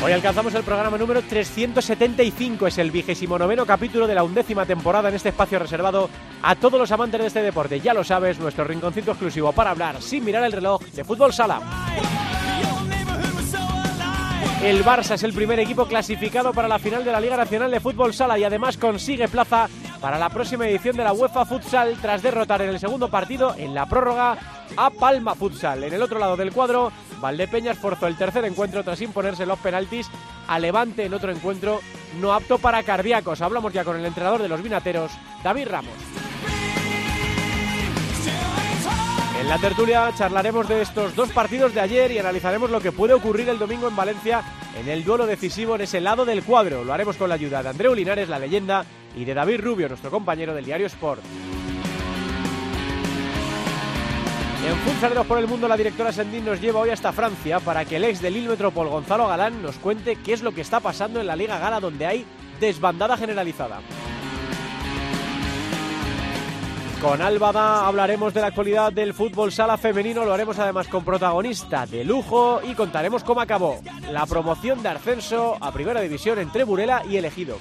Hoy alcanzamos el programa número 375, es el vigésimo noveno capítulo de la undécima temporada en este espacio reservado a todos los amantes de este deporte. Ya lo sabes, nuestro rinconcito exclusivo para hablar sin mirar el reloj de fútbol sala. El Barça es el primer equipo clasificado para la final de la Liga Nacional de Fútbol Sala y además consigue plaza para la próxima edición de la UEFA Futsal tras derrotar en el segundo partido en la prórroga a Palma Futsal. En el otro lado del cuadro, Valdepeñas forzó el tercer encuentro tras imponerse los penaltis a Levante en otro encuentro no apto para cardíacos. Hablamos ya con el entrenador de los vinateros, David Ramos. En la tertulia charlaremos de estos dos partidos de ayer y analizaremos lo que puede ocurrir el domingo en Valencia en el duelo decisivo en ese lado del cuadro. Lo haremos con la ayuda de Andreu Linares, la leyenda, y de David Rubio, nuestro compañero del diario Sport. En Futsaleros por el Mundo, la directora Sendín nos lleva hoy hasta Francia para que el ex del Lille Metropol, Gonzalo Galán, nos cuente qué es lo que está pasando en la Liga Gala donde hay desbandada generalizada. Con Álvada hablaremos de la actualidad del fútbol sala femenino, lo haremos además con protagonista de lujo y contaremos cómo acabó la promoción de ascenso a Primera División entre Burela y Elegido.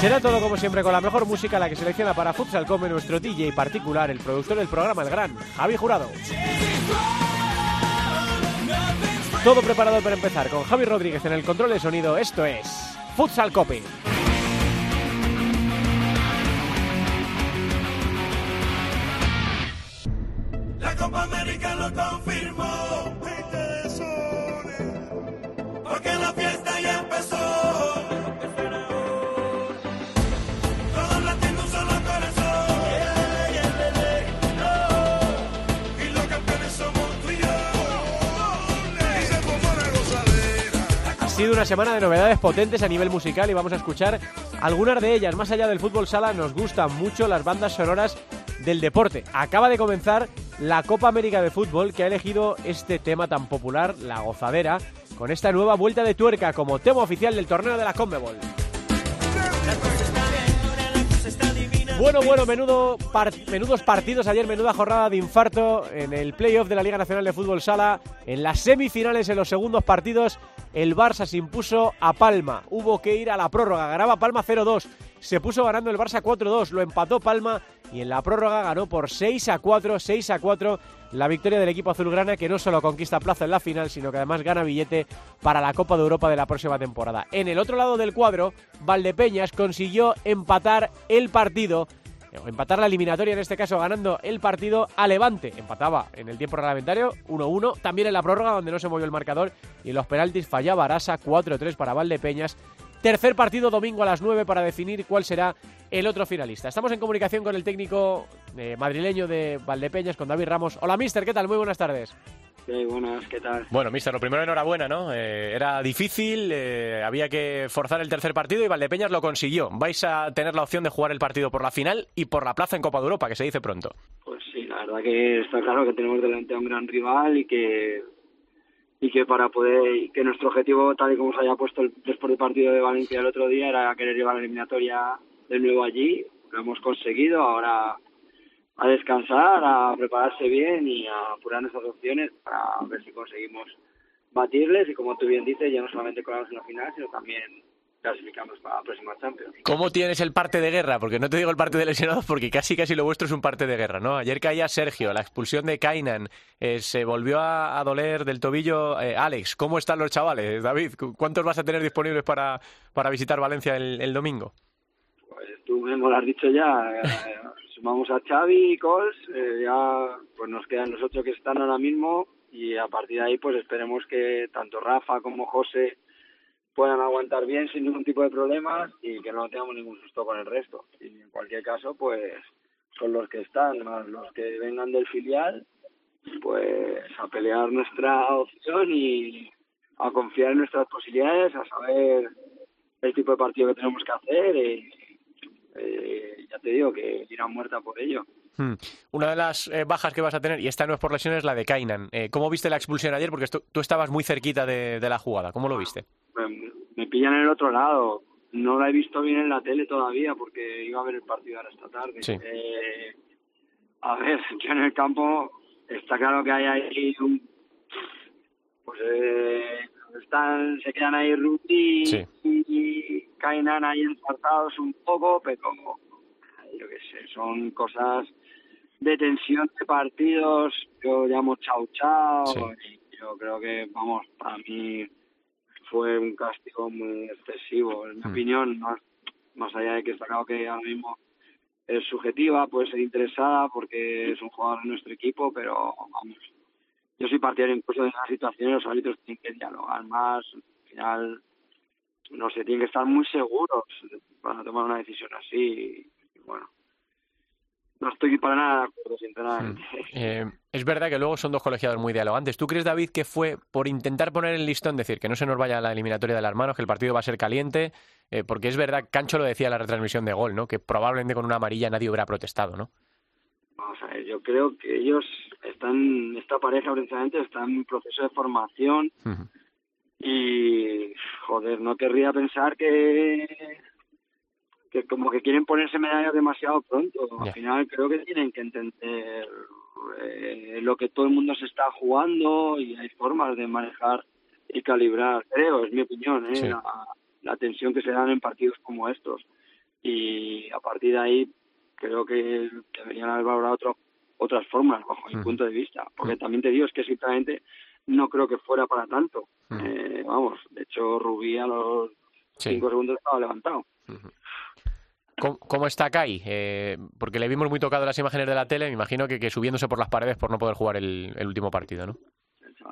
Será todo como siempre con la mejor música, la que selecciona para Futsal Come nuestro DJ particular, el productor del programa, el gran Javi Jurado. Todo preparado para empezar con Javi Rodríguez en el control de sonido. Esto es Futsal Cope. Copa América lo confirmó. Porque la fiesta ya empezó. Ha sido una semana de novedades potentes a nivel musical y vamos a escuchar algunas de ellas. Más allá del fútbol sala, nos gustan mucho las bandas sonoras del deporte. Acaba de comenzar la Copa América de Fútbol que ha elegido este tema tan popular, la gozadera, con esta nueva vuelta de tuerca como tema oficial del torneo de la Conmebol. Bueno, bueno, menudo menudos partidos ayer, menuda jornada de infarto en el playoff de la Liga Nacional de Fútbol Sala. En las semifinales, en los segundos partidos, el Barça se impuso a Palma. Hubo que ir a la prórroga. Ganaba Palma 0-2. Se puso ganando el Barça 4-2. Lo empató Palma y en la prórroga ganó por 6 a 4, 6 a 4 la victoria del equipo azulgrana que no solo conquista plaza en la final, sino que además gana billete para la Copa de Europa de la próxima temporada. En el otro lado del cuadro, Valdepeñas consiguió empatar el partido empatar la eliminatoria, en este caso ganando el partido a Levante. Empataba en el tiempo reglamentario 1-1, también en la prórroga donde no se movió el marcador y en los penaltis fallaba Arasa 4-3 para Valdepeñas. Tercer partido domingo a las 9 para definir cuál será el otro finalista. Estamos en comunicación con el técnico eh, madrileño de Valdepeñas, con David Ramos. Hola, mister, ¿qué tal? Muy buenas tardes. Sí, buenas, ¿qué tal? Bueno, mister, lo primero enhorabuena, ¿no? Eh, era difícil, eh, había que forzar el tercer partido y Valdepeñas lo consiguió. Vais a tener la opción de jugar el partido por la final y por la plaza en Copa de Europa, que se dice pronto. Pues sí, la verdad que está claro que tenemos delante a un gran rival y que y que para poder que nuestro objetivo tal y como se haya puesto el- después del partido de Valencia el otro día era querer llevar la eliminatoria de nuevo allí. Lo hemos conseguido ahora a descansar a prepararse bien y a apurar nuestras opciones para ver si conseguimos batirles. Y como tú bien dices ya no solamente colarnos en la final sino también clasificamos para la próxima Champions ¿Cómo tienes el parte de guerra? Porque no te digo el parte de lesionados porque casi casi lo vuestro es un parte de guerra, ¿no? Ayer caía Sergio, la expulsión de Kainan, eh, se volvió a, a doler del tobillo eh, Alex. ¿Cómo están los chavales, David? ¿Cu- ¿Cuántos vas a tener disponibles para, para visitar Valencia el, el domingo? Pues tú mismo lo has dicho ya. eh, sumamos a Xavi y Cols, eh, ya pues nos quedan los ocho que están ahora mismo y a partir de ahí pues esperemos que tanto Rafa como José puedan aguantar bien sin ningún tipo de problemas y que no tengamos ningún susto con el resto. Y en cualquier caso pues son los que están, más los que vengan del filial, pues a pelear nuestra opción y a confiar en nuestras posibilidades, a saber el tipo de partido que tenemos que hacer. eh, eh, ya te digo que irán muerta por ello. Hmm. Una de las eh, bajas que vas a tener, y esta no es por lesiones, es la de Kainan. Eh, ¿Cómo viste la expulsión ayer? Porque tú estabas muy cerquita de la jugada. ¿Cómo lo viste? Me, me pillan en el otro lado. No la he visto bien en la tele todavía porque iba a ver el partido ahora esta tarde. Sí. Eh, a ver, yo en el campo está claro que hay ahí un... Pues eh, están, se quedan ahí Ruti Sí. y, y Kainan ahí ensartados un poco, pero yo qué sé, son cosas de tensión de partidos. Yo llamo chau chau. Sí. y yo creo que, vamos, para mí fue un castigo muy excesivo. En mi Mm. opinión, más, más allá de que está claro que ahora mismo es subjetiva, puede ser interesada porque es un jugador de nuestro equipo, pero vamos, yo soy partidario incluso de esas situaciones, los árbitros tienen que dialogar más, al final, no sé, tienen que estar muy seguros para tomar una decisión así, y bueno, no estoy para nada de acuerdo, sinceramente. Eh, es verdad que luego son dos colegiados muy dialogantes. ¿Tú crees, David, que fue por intentar poner el listón, decir que no se nos vaya la eliminatoria de las manos, que el partido va a ser caliente? Eh, porque es verdad, Cancho lo decía en la retransmisión de gol, ¿no? Que probablemente con una amarilla nadie hubiera protestado, ¿no? Vamos a ver, yo creo que ellos están, esta pareja precisamente está en proceso de formación y, joder, no querría pensar que que como que quieren ponerse medallas demasiado pronto. Al final creo que tienen que entender eh, lo que todo el mundo se está jugando y hay formas de manejar y calibrar, creo, es mi opinión, ¿eh? Sí. la, la tensión que se dan en partidos como estos. Y a partir de ahí creo que deberían haber valorado otro- otras formas, bajo mi punto de vista. Porque también te digo, es que sinceramente no creo que fuera para tanto. Eh, vamos, de hecho Rubí a los Sí. cinco segundos estaba levantado. ¿Cómo, está Kai? Eh, porque le vimos muy tocado las imágenes de la tele, me imagino que, que subiéndose por las paredes por no poder jugar el, el último partido, ¿no?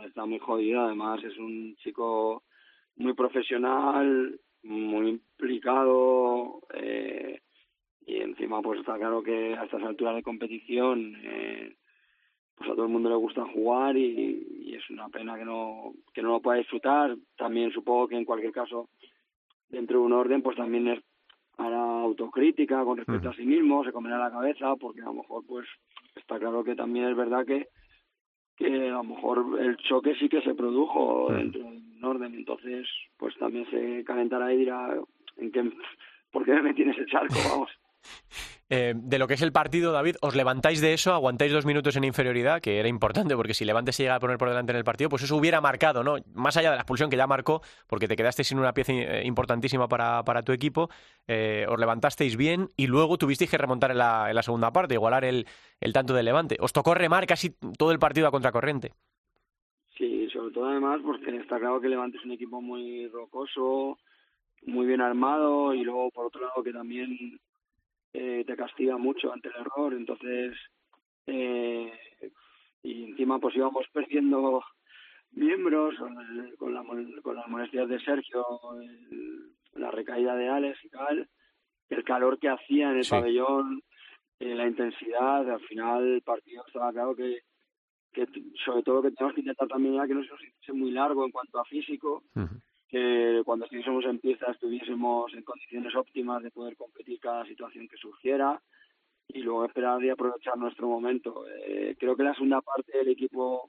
Está muy jodido, además es un chico muy profesional, muy implicado eh, y encima pues está claro que a estas alturas de competición eh, pues a todo el mundo le gusta jugar y, y es una pena que no que no lo pueda disfrutar. También supongo que en cualquier caso dentro de un orden pues también es hará autocrítica con respecto a sí mismo, se comerá la cabeza porque a lo mejor pues está claro que también es verdad que que a lo mejor el choque sí que se produjo Mm. dentro de un orden, entonces pues también se calentará y dirá en qué, ¿por qué me metí en ese charco? Vamos. Eh, de lo que es el partido, David, ¿os levantáis de eso? ¿Aguantáis dos minutos en inferioridad? Que era importante, porque si Levante se llega a poner por delante en el partido, pues eso hubiera marcado, ¿no? Más allá de la expulsión que ya marcó, porque te quedaste sin una pieza eh, importantísima para, para tu equipo, eh, os levantasteis bien y luego tuvisteis que remontar en la, en la segunda parte, igualar el, el tanto del Levante. Os tocó remar casi todo el partido a contracorriente. Sí, sobre todo además porque está claro que Levante es un equipo muy rocoso, muy bien armado y luego por otro lado que también eh, te castiga mucho ante el error, entonces eh, y encima pues íbamos perdiendo miembros con, el- con, la, con las molestias de Sergio, el- la recaída de Alex y tal, el calor que hacía en el Sí. pabellón, eh, la intensidad, al final el partido estaba claro que que sobre todo que tenemos que intentar también ya que no se nos hiciese muy largo en cuanto a físico, que cuando estuviésemos en pista estuviésemos en condiciones óptimas de poder competir cada situación que surgiera y luego esperar y aprovechar nuestro momento. Eh, creo que la segunda parte del equipo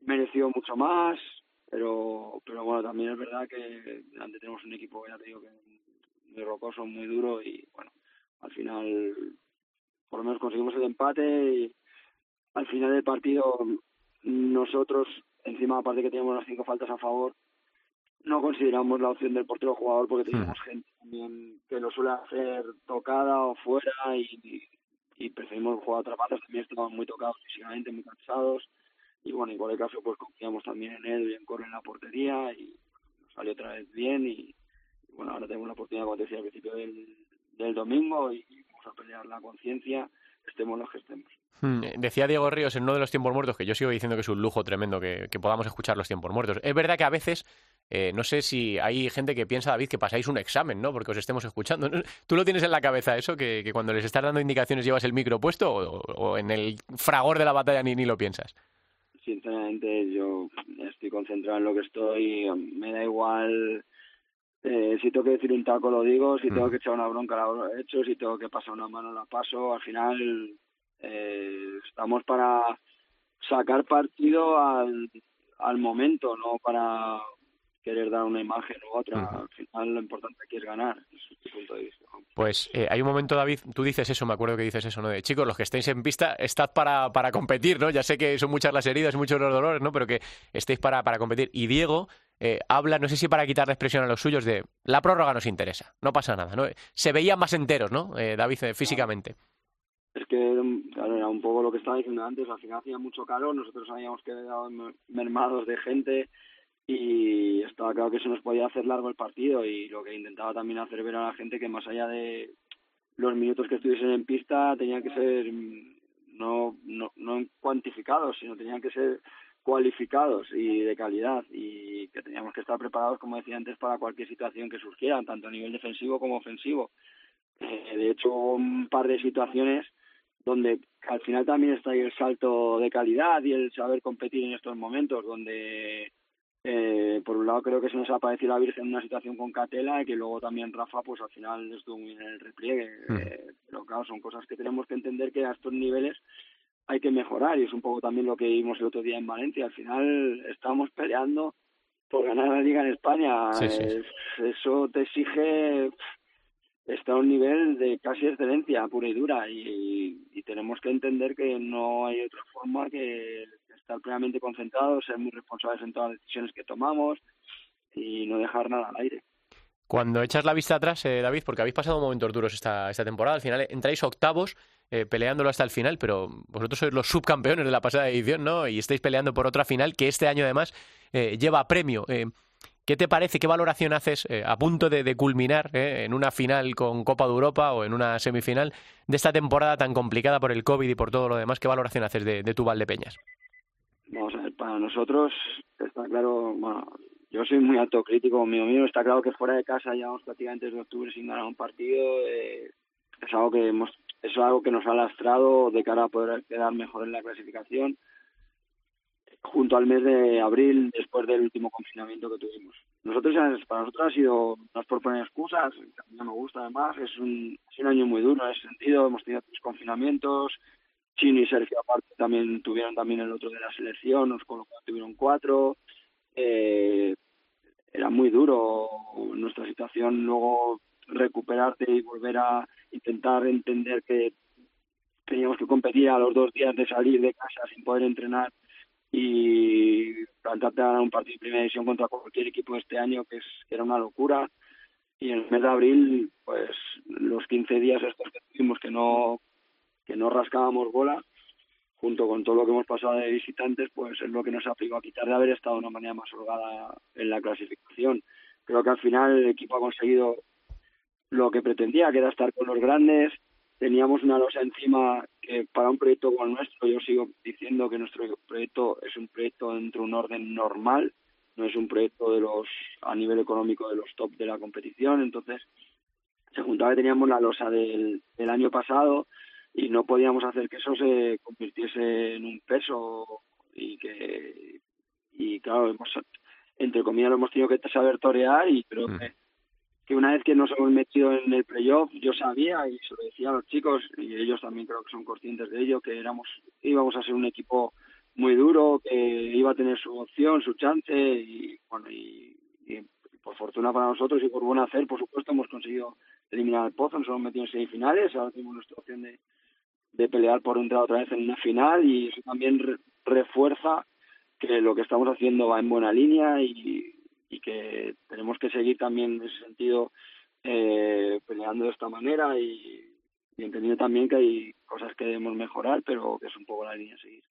mereció mucho más, pero pero bueno, también es verdad que delante tenemos un equipo, ya te digo, que muy rocoso, muy duro y bueno, al final por lo menos conseguimos el empate y al final del partido nosotros, encima aparte que teníamos las cinco faltas a favor, no consideramos la opción del portero jugador porque teníamos gente también que lo suele hacer tocada o fuera y, y preferimos jugar a trapatas, también estaban muy tocados físicamente, muy cansados. Y bueno, en cualquier caso pues confiamos también en él y en Corre en la portería y nos salió otra vez bien. Y, y bueno, ahora tenemos la oportunidad, como te decía al principio del, del domingo y vamos a pelear la conciencia, estemos los que estemos. Hmm, Decía Diego Ríos en uno de los tiempos muertos, que yo sigo diciendo que es un lujo tremendo que, que podamos escuchar los tiempos muertos. Es verdad que a veces, eh, no sé si hay gente que piensa, David, que pasáis un examen, ¿no? Porque os estemos escuchando. ¿Tú lo tienes en la cabeza eso, que, que cuando les estás dando indicaciones llevas el micro puesto o, o en el fragor de la batalla ni, ni lo piensas? Sinceramente, yo estoy concentrado en lo que estoy, me da igual Eh, si tengo que decir un taco lo digo, si tengo que echar una bronca la he hecho, si tengo que pasar una mano la paso. Al final eh, estamos para sacar partido al, al momento, no para querer dar una imagen u otra. Al final lo importante aquí es ganar, es mi punto de vista. Pues eh, hay un momento, David, tú dices eso, me acuerdo que dices eso, ¿no? De chicos, los que estéis en pista, estad para, para competir, ¿no? Ya sé que son muchas las heridas muchos los dolores, ¿no? Pero que estéis para, para competir. Y Diego eh, habla, no sé si para quitarle expresión a los suyos, de la prórroga nos interesa, no pasa nada, ¿no? Se veían más enteros, ¿no? Eh, David, eh, físicamente. Es que claro, era un poco lo que estaba diciendo antes, al final hacía mucho calor, nosotros habíamos quedado mer- mermados de gente y estaba claro que se nos podía hacer largo el partido y lo que intentaba también hacer ver a la gente que más allá de los minutos que estuviesen en pista tenían que ser mm, no, no, no cuantificados, sino tenían que ser cualificados y de calidad y que teníamos que estar preparados, como decía antes, para cualquier situación que surgiera, tanto a nivel defensivo como ofensivo. Eh, de hecho, un par de situaciones donde al final también está ahí el salto de calidad y el saber competir en estos momentos, donde eh, por un lado creo que se nos ha aparecido la Virgen en una situación con Catela y que luego también Rafa pues al final estuvo muy en el repliegue. Eh, pero claro, son cosas que tenemos que entender que a estos niveles hay que mejorar y es un poco también lo que vimos el otro día en Valencia. Al final estamos peleando por ganar la liga en España. Sí, sí, sí. Eso te exige está a un nivel de casi excelencia pura y dura y, tenemos que entender que no hay otra forma que estar plenamente concentrados, ser muy responsables en todas las decisiones que tomamos y no dejar nada al aire. Cuando echas la vista atrás, eh, David, porque habéis pasado momentos duros esta, esta temporada, al final entráis octavos eh, peleándolo hasta el final, pero vosotros sois los subcampeones de la pasada edición, ¿no? Y estáis peleando por otra final que este año además eh, lleva premio. ¿Qué te parece, qué valoración haces eh, a punto de, culminar eh, en una final con Copa de Europa o en una semifinal de esta temporada tan complicada por el COVID y por todo lo demás? ¿Qué valoración haces de, de tu Valdepeñas? Vamos a ver, para nosotros está claro, bueno, yo soy muy autocrítico conmigo mismo, está claro que fuera de casa llevamos prácticamente desde octubre sin ganar un partido, eh, es algo que hemos, es algo que nos ha lastrado de cara a poder quedar mejor en la clasificación junto al mes de abril después del último confinamiento que tuvimos. Nosotros para nosotros ha sido no es por poner excusas, a mí no me gusta además, es un, es un año muy duro en ese sentido, hemos tenido tres confinamientos, Chino y Sergio aparte también tuvieron también el otro de la selección, nos con lo cual tuvieron cuatro. Eh, era muy duro nuestra situación luego recuperarte y volver a intentar entender que teníamos que competir a los dos días de salir de casa sin poder entrenar y plantarte a ganar un partido de primera división contra cualquier equipo este año que, es, era una locura y en el mes de abril pues los 15 días estos que tuvimos que no que no rascábamos bola, junto con todo lo que hemos pasado de visitantes, pues es lo que nos ha aplicado a quitar de haber estado de una manera más holgada en la clasificación. Creo que al final el equipo ha conseguido lo que pretendía, que era estar con los grandes. Teníamos una losa encima que para un proyecto como el nuestro, yo sigo diciendo que nuestro proyecto es un proyecto dentro de un orden normal, no es un proyecto de los a nivel económico de los top de la competición. Entonces, se juntaba que teníamos la losa del, del año pasado, y no podíamos hacer que eso se convirtiese en un peso y que y claro hemos entre comillas lo hemos tenido que saber torear y creo que, que una vez que nos hemos metido en el playoff yo sabía y se lo decía a los chicos y ellos también creo que son conscientes de ello que éramos íbamos a ser un equipo muy duro que iba a tener su opción su chance y bueno y, por fortuna para nosotros y por buen hacer por supuesto hemos conseguido eliminar al Pozo nos hemos metido en semifinales ahora tenemos nuestra opción de de pelear por entrar otra vez en una final y eso también re refuerza que lo que estamos haciendo va en buena línea y, y que tenemos que seguir también en ese sentido eh, peleando de esta manera y, y, entendiendo también que hay cosas que debemos mejorar, pero que es un poco la línea a seguir.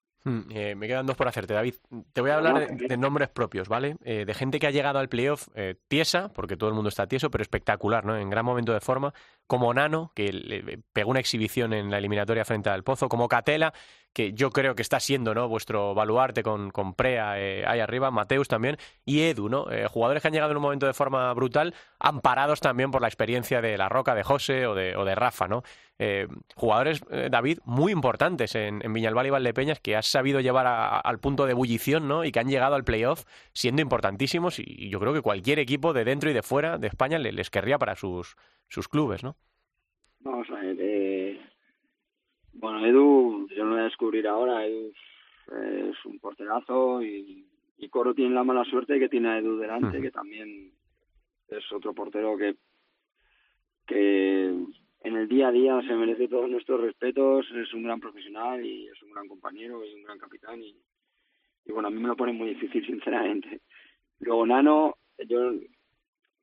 Eh, me quedan dos por hacerte, David. Te voy a hablar de, de nombres propios, ¿vale? Eh, de gente que ha llegado al playoff eh, tiesa, porque todo el mundo está tieso, pero espectacular, ¿no? En gran momento de forma, como Nano, que le pegó una exhibición en la eliminatoria frente al Pozo, como Catela, que yo creo que está siendo ¿no? vuestro baluarte con, con Prea eh, ahí arriba, Mateus también, y Edu, ¿no? Eh, jugadores que han llegado en un momento de forma brutal, amparados también por la experiencia de La Roca, de José o de, Rafa, ¿no? Eh, jugadores, David, muy importantes en, en Viñalbal y Valdepeñas que has sabido llevar a- al punto de ebullición, ¿no? Y que han llegado al playoff siendo importantísimos y, yo creo que cualquier equipo de dentro y de fuera de España le- les querría para sus, sus clubes, ¿no? Vamos a ver. Eh, bueno, Edu, yo no lo voy a descubrir ahora. Edu es un porterazo y, y Coro tiene la mala suerte que tiene a Edu delante, que también es otro portero que, que en el día a día se merece todos nuestros respetos. Es un gran profesional y es un gran compañero y un gran capitán. Y, y bueno, a mí me lo pone muy difícil, sinceramente. Luego, Nano, yo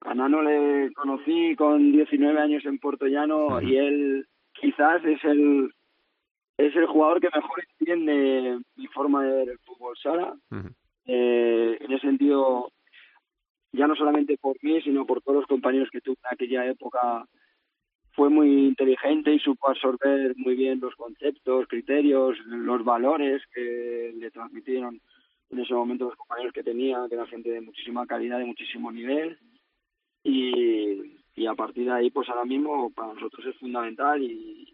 a Nano le conocí con 19 años en Puerto Llano y él quizás es el es el jugador que mejor entiende mi forma de ver el fútbol sala. Eh, en ese sentido, ya no solamente por mí, sino por todos los compañeros que tuve en aquella época, fue muy inteligente y supo absorber muy bien los conceptos, criterios, los valores que le transmitieron en ese momento los compañeros que tenía, que era gente de muchísima calidad, de muchísimo nivel. Y, y a partir de ahí, pues ahora mismo para nosotros es fundamental y,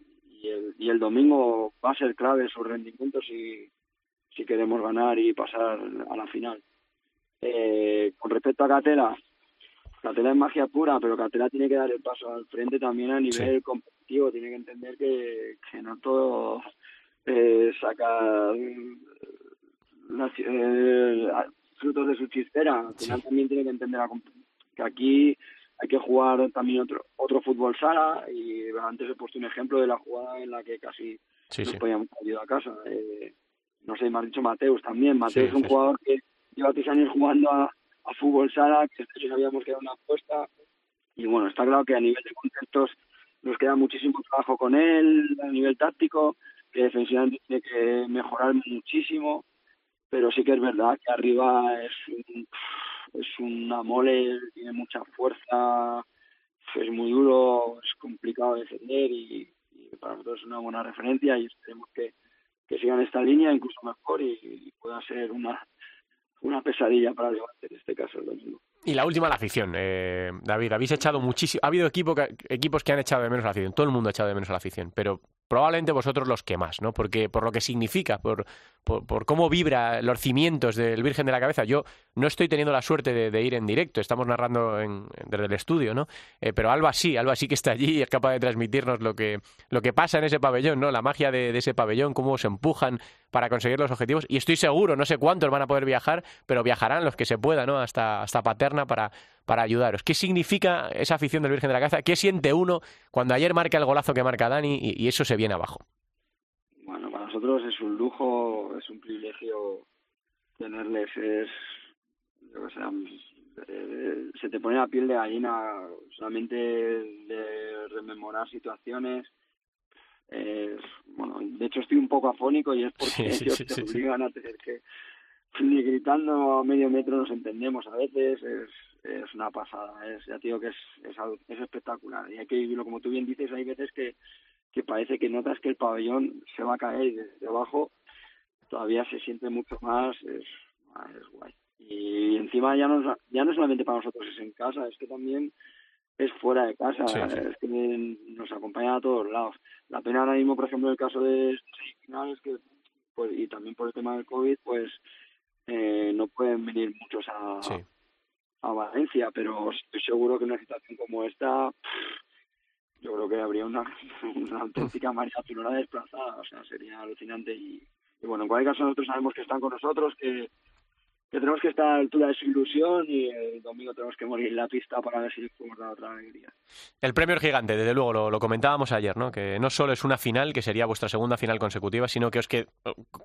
y, el, y el domingo va a ser clave su rendimiento si, si queremos ganar y pasar a la final. Eh, con respecto a Catela, Catela es magia pura, pero Catela tiene que dar el paso al frente también a nivel competitivo, tiene que entender que, que no todo eh, saca las- eh, frutos de su chistera, al final también tiene que entender la comp- que aquí hay que jugar también otro otro fútbol sala y antes he puesto un ejemplo de la jugada en la que casi Sí, nos sí. podíamos ido a casa. Eh, no sé, me has dicho Mateus también. Mateus Sí, es un jugador que lleva tres años jugando a, a fútbol sala, que nosotros sabíamos que era una apuesta. Y bueno, está claro que a nivel de conceptos nos queda muchísimo trabajo con él, a nivel táctico, que defensivamente tiene que mejorar muchísimo. Pero sí que es verdad que arriba es un, es una mole, tiene mucha fuerza, es muy duro, es complicado de defender y, para nosotros es una buena referencia y esperemos que, que sigan esta línea, incluso mejor, y, pueda ser una, una pesadilla para el Levante, en este caso el domingo. Y la última, la afición. Eh, David, habéis echado muchísimo. Ha habido equipo equipos que han echado de menos a la afición. Todo el mundo ha echado de menos a la afición. Pero probablemente vosotros los que más, ¿no? Porque por lo que significa, por, por, cómo vibra los cimientos del Virgen de la Cabeza. Yo no estoy teniendo la suerte de, ir en directo. Estamos narrando en- desde el estudio, ¿no? Eh, pero Alba sí, Alba sí que está allí y es capaz de transmitirnos lo que, lo que pasa en ese pabellón, ¿no? La magia de, ese pabellón, cómo se empujan para conseguir los objetivos. Y estoy seguro, no sé cuántos van a poder viajar, pero viajarán los que se puedan, ¿no? Hasta, hasta Paterna para, para ayudaros. ¿Qué significa esa afición del Virgen de la Cabeza? ¿Qué siente uno cuando ayer marca el golazo que marca Dani y, y eso se viene abajo? Bueno, para nosotros es un lujo, es un privilegio tenerles, es, qué sé, eh, se te pone la piel de gallina solamente de rememorar situaciones. Es, bueno, de hecho estoy un poco afónico y es porque Sí, ellos sí, te sí. obligan a tener que ni gritando a medio metro nos entendemos a veces, es, es una pasada, es, ya te digo que es, es, es espectacular y hay que vivirlo como tú bien dices, hay veces que, que parece que notas que el pabellón se va a caer y desde abajo todavía se siente mucho más, es, ah, es guay. Y encima ya no, ya no solamente para nosotros es en casa, es que también es fuera de casa, Sí, sí. es que nos acompañan a todos lados. La pena ahora mismo, por ejemplo, en el caso de semifinales, que pues, y también por el tema del COVID, pues eh, no pueden venir muchos a, Sí. A Valencia, pero estoy seguro que en una situación como esta, yo creo que habría una, una auténtica María Azulona desplazada, o sea, sería alucinante. Y, y bueno, en cualquier caso nosotros sabemos que están con nosotros, que, que tenemos que estar a la altura de su ilusión y el domingo tenemos que morir en la pista para ver si podemos dar otra alegría. El premio es gigante, desde luego, lo, lo comentábamos ayer, ¿no? Que no solo es una final, que sería vuestra segunda final consecutiva, sino que os que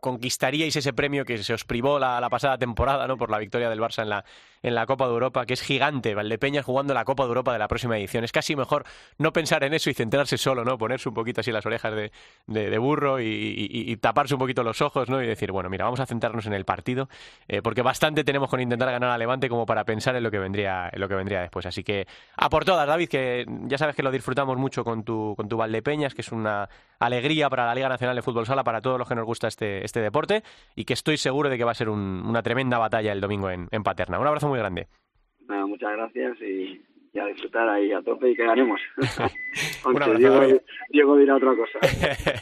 conquistaríais ese premio que se os privó la, la pasada temporada, ¿no? Por la victoria del Barça en la, en la Copa de Europa, que es gigante, Valdepeñas jugando la Copa de Europa de la próxima edición. Es casi mejor no pensar en eso y centrarse solo, ¿no? Ponerse un poquito así las orejas de, de- burro y, taparse un poquito los ojos, ¿no? Y decir, bueno, mira, vamos a centrarnos en el partido, eh, porque va bastante tenemos con intentar ganar a Levante como para pensar en lo que vendría, en lo que vendría después. Así que a por todas, David, que ya sabes que lo disfrutamos mucho con tu, con tu Valdepeñas, que es una alegría para la Liga Nacional de Fútbol Sala, para todos los que nos gusta este, este deporte, y que estoy seguro de que va a ser un- una tremenda batalla el domingo en, en Paterna. Un abrazo muy grande. Muchas gracias y, y a disfrutar ahí a tope y que ganemos. Aunque abrazo, Diego, David. Diego dirá otra cosa.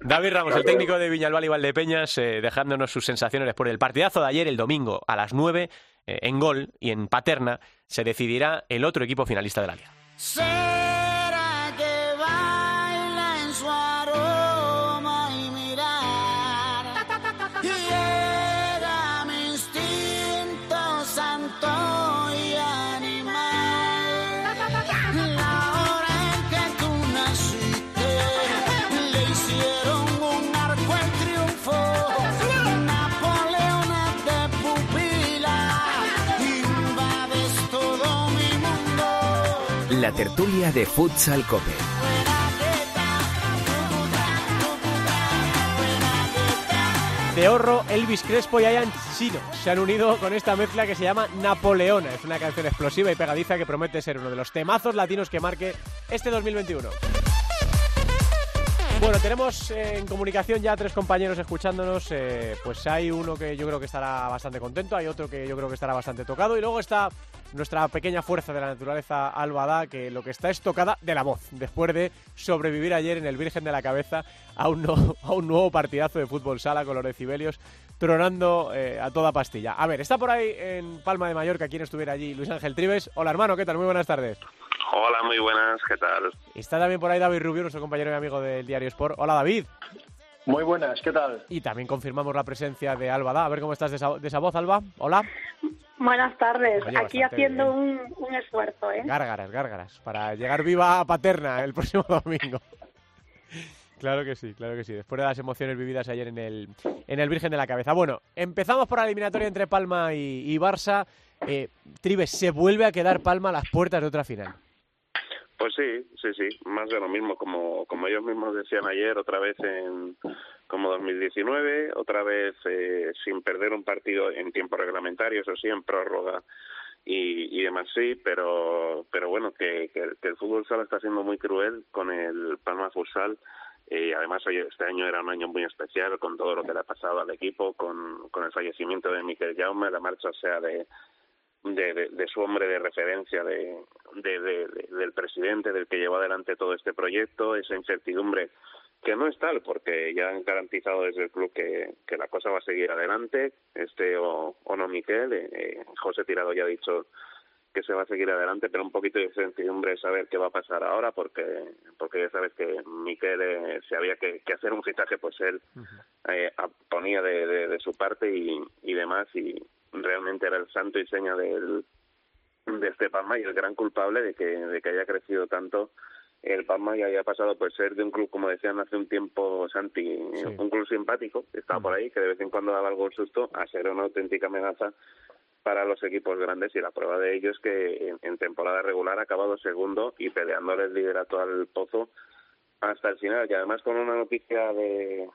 David Ramos, el técnico de Viñalbal y Valdepeñas, eh, dejándonos sus sensaciones después del partidazo de ayer, el domingo, a las 9, eh, en Gol y en Paterna, se decidirá el otro equipo finalista de la Liga. ¿Será tertulia de Futsal Cope. De Horro, Elvis Crespo y Ayan Chino se han unido con esta mezcla que se llama Napoleona. Es una canción explosiva y pegadiza que promete ser uno de los temazos latinos que marque este 2021. Bueno, tenemos eh, en comunicación ya tres compañeros escuchándonos. eh, pues hay uno que yo creo que estará bastante contento, hay otro que yo creo que estará bastante tocado y luego está nuestra pequeña fuerza de la naturaleza Albada, que lo que está es tocada de la voz, después de sobrevivir ayer en el Virgen de la Cabeza a un, no- a un nuevo partidazo de fútbol sala con los decibelios tronando eh, a toda pastilla. A ver, está por ahí en Palma de Mallorca quien estuviera allí, Luis Ángel Tribes. Hola hermano, ¿qué tal? Muy buenas tardes. Hola, muy buenas, ¿qué tal? Está también por ahí David Rubio, nuestro compañero y amigo del diario Sport. Hola David. Muy buenas, ¿qué tal? Y también confirmamos la presencia de Alba Da. A ver cómo estás de esa, de esa voz, Alba. Hola. Buenas tardes. Oye, Aquí haciendo un, un esfuerzo, ¿eh? Gárgaras, gárgaras. Para llegar viva a Paterna el próximo domingo. Claro que sí, claro que sí. Después de las emociones vividas ayer en el, en el Virgen de la Cabeza. Bueno, empezamos por la eliminatoria entre Palma y, y Barça. Eh, Tribes, ¿se vuelve a quedar Palma a las puertas de otra final? Pues sí, sí, sí, más de lo mismo, como, como ellos mismos decían ayer, otra vez en como 2019, otra vez eh, sin perder un partido en tiempo reglamentario, eso sí, en prórroga y, y demás sí, pero pero bueno, que, que, el fútbol sala está siendo muy cruel con el Palma Futsal. Y además este año era un año muy especial con todo lo que le ha pasado al equipo, con, con el fallecimiento de Miquel Jaume, la marcha sea de, de, de, de su hombre de referencia, de, de, de- de- del presidente, del que llevó adelante todo este proyecto, esa incertidumbre que no es tal, porque ya han garantizado desde el club que, que la cosa va a seguir adelante, este o, o no Miquel, eh, eh, José Tirado ya ha dicho que se va a seguir adelante, pero un poquito de incertidumbre saber qué va a pasar ahora, porque porque ya sabes que Miquel, eh, si había que, que hacer un fichaje, pues él eh, ponía de, de, de su parte y, y demás, y realmente era el santo y seña del, de este Palma y el gran culpable de que, de que haya crecido tanto. El Palma y haya pasado por ser de un club, como decían hace un tiempo Santi, un club simpático, que estaba por ahí, que de vez en cuando daba algún susto, a ser una auténtica amenaza para los equipos grandes. Y la prueba de ello es que en, en temporada regular ha acabado segundo y peleándole el liderato al Pozo hasta el final. Y además con una noticia de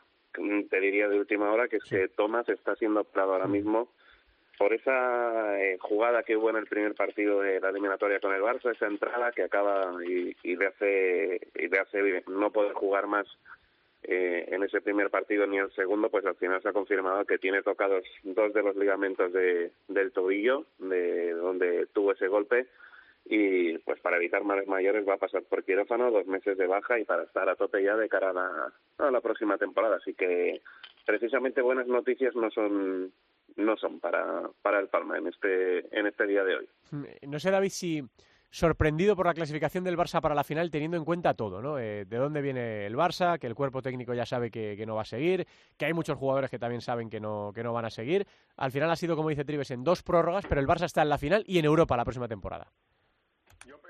te diría de última hora que es que Tomás está siendo operado ahora mismo por esa eh, jugada que hubo en el primer partido de la eliminatoria con el Barça, esa entrada que acaba y, y le hace y le hace no poder jugar más eh, en ese primer partido ni el segundo, pues al final se ha confirmado que tiene tocados dos de los ligamentos de, del tobillo, de donde tuvo ese golpe, y pues para evitar males mayores va a pasar por quirófano, dos meses de baja y para estar a tope ya de cara a la, a la próxima temporada. Así que precisamente buenas noticias no son no son para, para el Palma en este en este día de hoy. No sé, David, si sorprendido por la clasificación del Barça para la final, teniendo en cuenta todo, ¿no? Eh, de dónde viene el Barça, que el cuerpo técnico ya sabe que, no va a seguir, que hay muchos jugadores que también saben que no, que no van a seguir. Al final ha sido, como dice Tribes, en dos prórrogas, pero el Barça está en la final y en Europa la próxima temporada.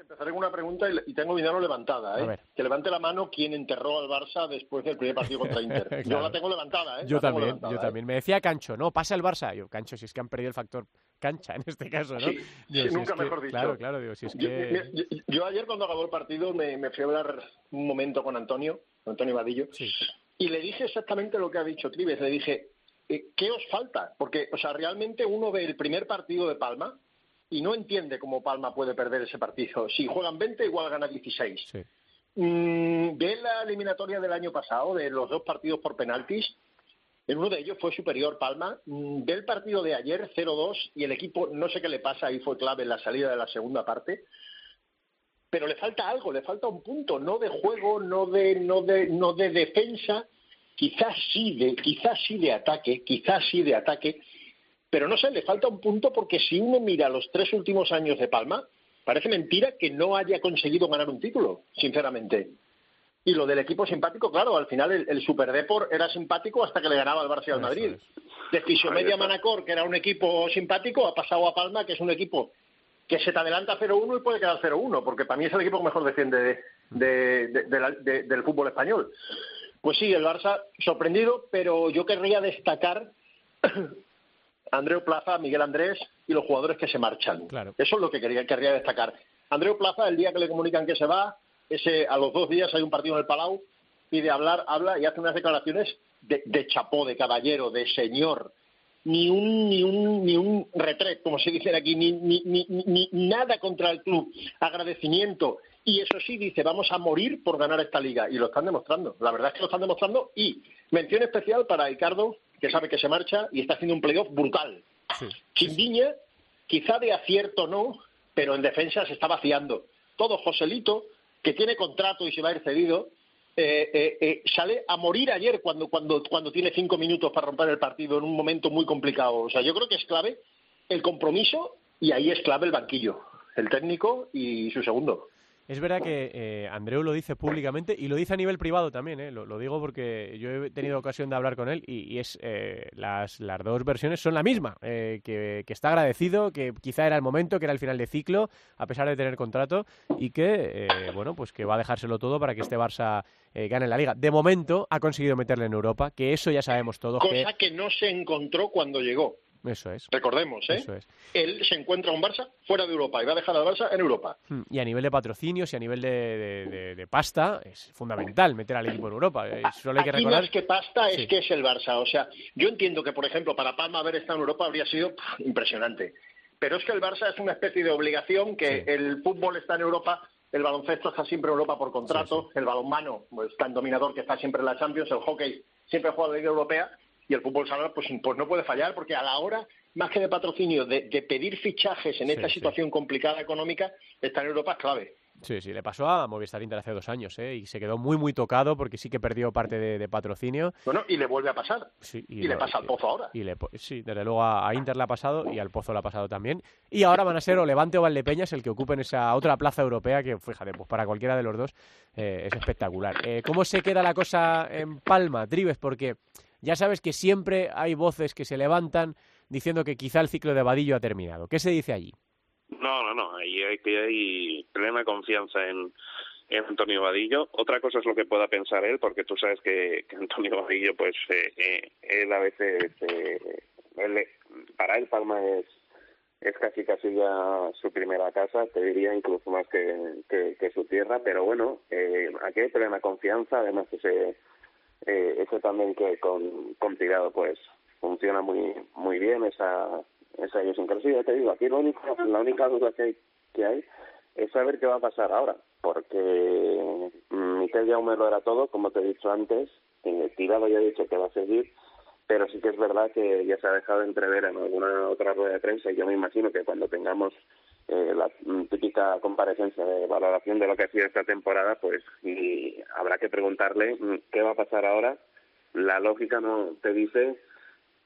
Empezaré con una pregunta y, tengo mi mano levantada. ¿eh? Que levante la mano quien enterró al Barça después del primer partido contra Inter. Yo la tengo levantada. ¿eh? Yo La también, levantada, yo ¿eh? también. Me decía Cancho, no, pasa el Barça. Yo, Cancho, si es que han perdido el factor cancha en este caso, ¿no? Sí, Digo, sí, si nunca que- mejor dicho. Claro, claro, digo, si es Yo, que... yo- yo ayer cuando acabó el partido me, me fui a hablar un momento con Antonio, con Antonio Vadillo, y le dije exactamente lo que ha dicho Tribes. Le dije, eh, ¿qué os falta? Porque, o sea, realmente uno ve el primer partido de Palma y no entiende cómo Palma puede perder ese partido. Si juegan 20, igual gana 16. Sí. Mm, ve la eliminatoria del año pasado, de los dos partidos por penaltis. En uno de ellos fue superior Palma. Mm, Ve el partido de ayer, 0-2, y el equipo, no sé qué le pasa, ahí fue clave en la salida de la segunda parte. Pero le falta algo, le falta un punto, no de juego, no de, no de, no de defensa, quizás sí de, quizás sí de ataque, quizás sí de ataque, pero no sé, le falta un punto porque si uno mira los tres últimos años de Palma, parece mentira que no haya conseguido ganar un título, sinceramente. Y lo del equipo simpático, claro, al final el, el Super Depor era simpático hasta que le ganaba al Barça y al Madrid. De Fisiomedia Manacor, que era un equipo simpático, ha pasado a Palma, que es un equipo que se te adelanta 0-1 y puede quedar 0-1, porque para mí es el equipo que mejor defiende de- de- de- de la- de- del fútbol español. Pues sí, el Barça sorprendido, pero yo querría destacar Andreu Plaza, Miguel Andrés y los jugadores que se marchan. Claro. Eso es lo que quería, querría destacar. Andreu Plaza, el día que le comunican que se va, ese a los dos días hay un partido en el Palau, pide hablar, habla y hace unas declaraciones de, de chapó, de caballero, de señor. Ni un, ni un, ni un retret, como se dice aquí, ni, ni, ni, ni- ni nada contra el club. Agradecimiento. Y eso sí, dice, vamos a morir por ganar esta liga. Y lo están demostrando. La verdad es que lo están demostrando. Y mención especial para Ricardo, que sabe que se marcha y está haciendo un playoff brutal. Chindiña, quizá de acierto no, pero en defensa se está vaciando. Todo Joselito, que tiene contrato y se va a ir cedido, eh, eh, eh, sale a morir ayer cuando, cuando, cuando tiene cinco minutos para romper el partido en un momento muy complicado. O sea, yo creo que es clave el compromiso y ahí es clave el banquillo, el técnico y su segundo. Es verdad que eh, Andreu lo dice públicamente y lo dice a nivel privado también, ¿eh? lo, lo digo porque yo he tenido ocasión de hablar con él y, y es eh, las, las dos versiones son la misma, eh, que, que está agradecido, que quizá era el momento, que era el final de ciclo, a pesar de tener contrato y que, eh, bueno, pues que va a dejárselo todo para que este Barça eh, gane la Liga. De momento ha conseguido meterle en Europa, que eso ya sabemos todos que... Cosa que no se encontró cuando llegó. Eso es. Recordemos, ¿eh? Eso es. Él se encuentra un Barça fuera de Europa y va a dejar al Barça en Europa. Mm, Y a nivel de patrocinios y a nivel de, de- de- de pasta es fundamental meter al equipo en Europa. Eh, Solo hay que Aquí recordar... más que pasta Sí. es que es el Barça. O sea, yo entiendo que, por ejemplo, para Palma haber estado en Europa habría sido pff, impresionante. Pero es que el Barça es una especie de obligación que el fútbol está en Europa, el baloncesto está siempre en Europa por contrato, el balonmano pues, tan dominador que está siempre en la Champions, el hockey siempre juega en la Liga Europea y el fútbol sala pues, pues no puede fallar porque a la hora, más que de patrocinio, de, de pedir fichajes en esta sí. situación complicada económica, estar en Europa es clave. Sí, sí, le pasó a Movistar Inter hace dos años, ¿eh? Y se quedó muy, muy tocado porque sí que perdió parte de, de patrocinio. Bueno, y le vuelve a pasar. Sí, Y le lo- pasa al Pozo ahora. Y le, po- sí, desde luego a, a Inter le ha pasado y al Pozo le ha pasado también. Y ahora van a ser o Levante o Valdepeñas el que ocupen esa otra plaza europea que, fíjate, pues para cualquiera de los dos eh, es espectacular. Eh, ¿Cómo se queda la cosa en Palma, Tribes? Porque ya sabes que siempre hay voces que se levantan diciendo que quizá el ciclo de Vadillo ha terminado. ¿Qué se dice allí? No, no, no. Ahí hay plena confianza en, Antonio Vadillo. Otra cosa es lo que pueda pensar él, porque tú sabes que, que Antonio Vadillo, pues, eh, eh, él a veces, eh, para él Palma es es casi casi ya su primera casa, te diría incluso más que, que, que su tierra, pero bueno, eh, aquí hay plena confianza, además ese, eh, ese también que con, con Tirado pues funciona muy muy bien esa esa idiosincrasia, ya te digo, aquí lo único, la única duda que hay, que hay es saber qué va a pasar ahora, porque mm, Miquel Jaume lo era todo, como te he dicho antes, eh, Tirado ya ha dicho que va a seguir, pero sí que es verdad que ya se ha dejado entrever en alguna otra rueda de prensa y yo me imagino que cuando tengamos eh, la típica comparecencia de valoración de lo que ha sido esta temporada, pues y habrá que preguntarle mm, qué va a pasar ahora. La lógica no te dice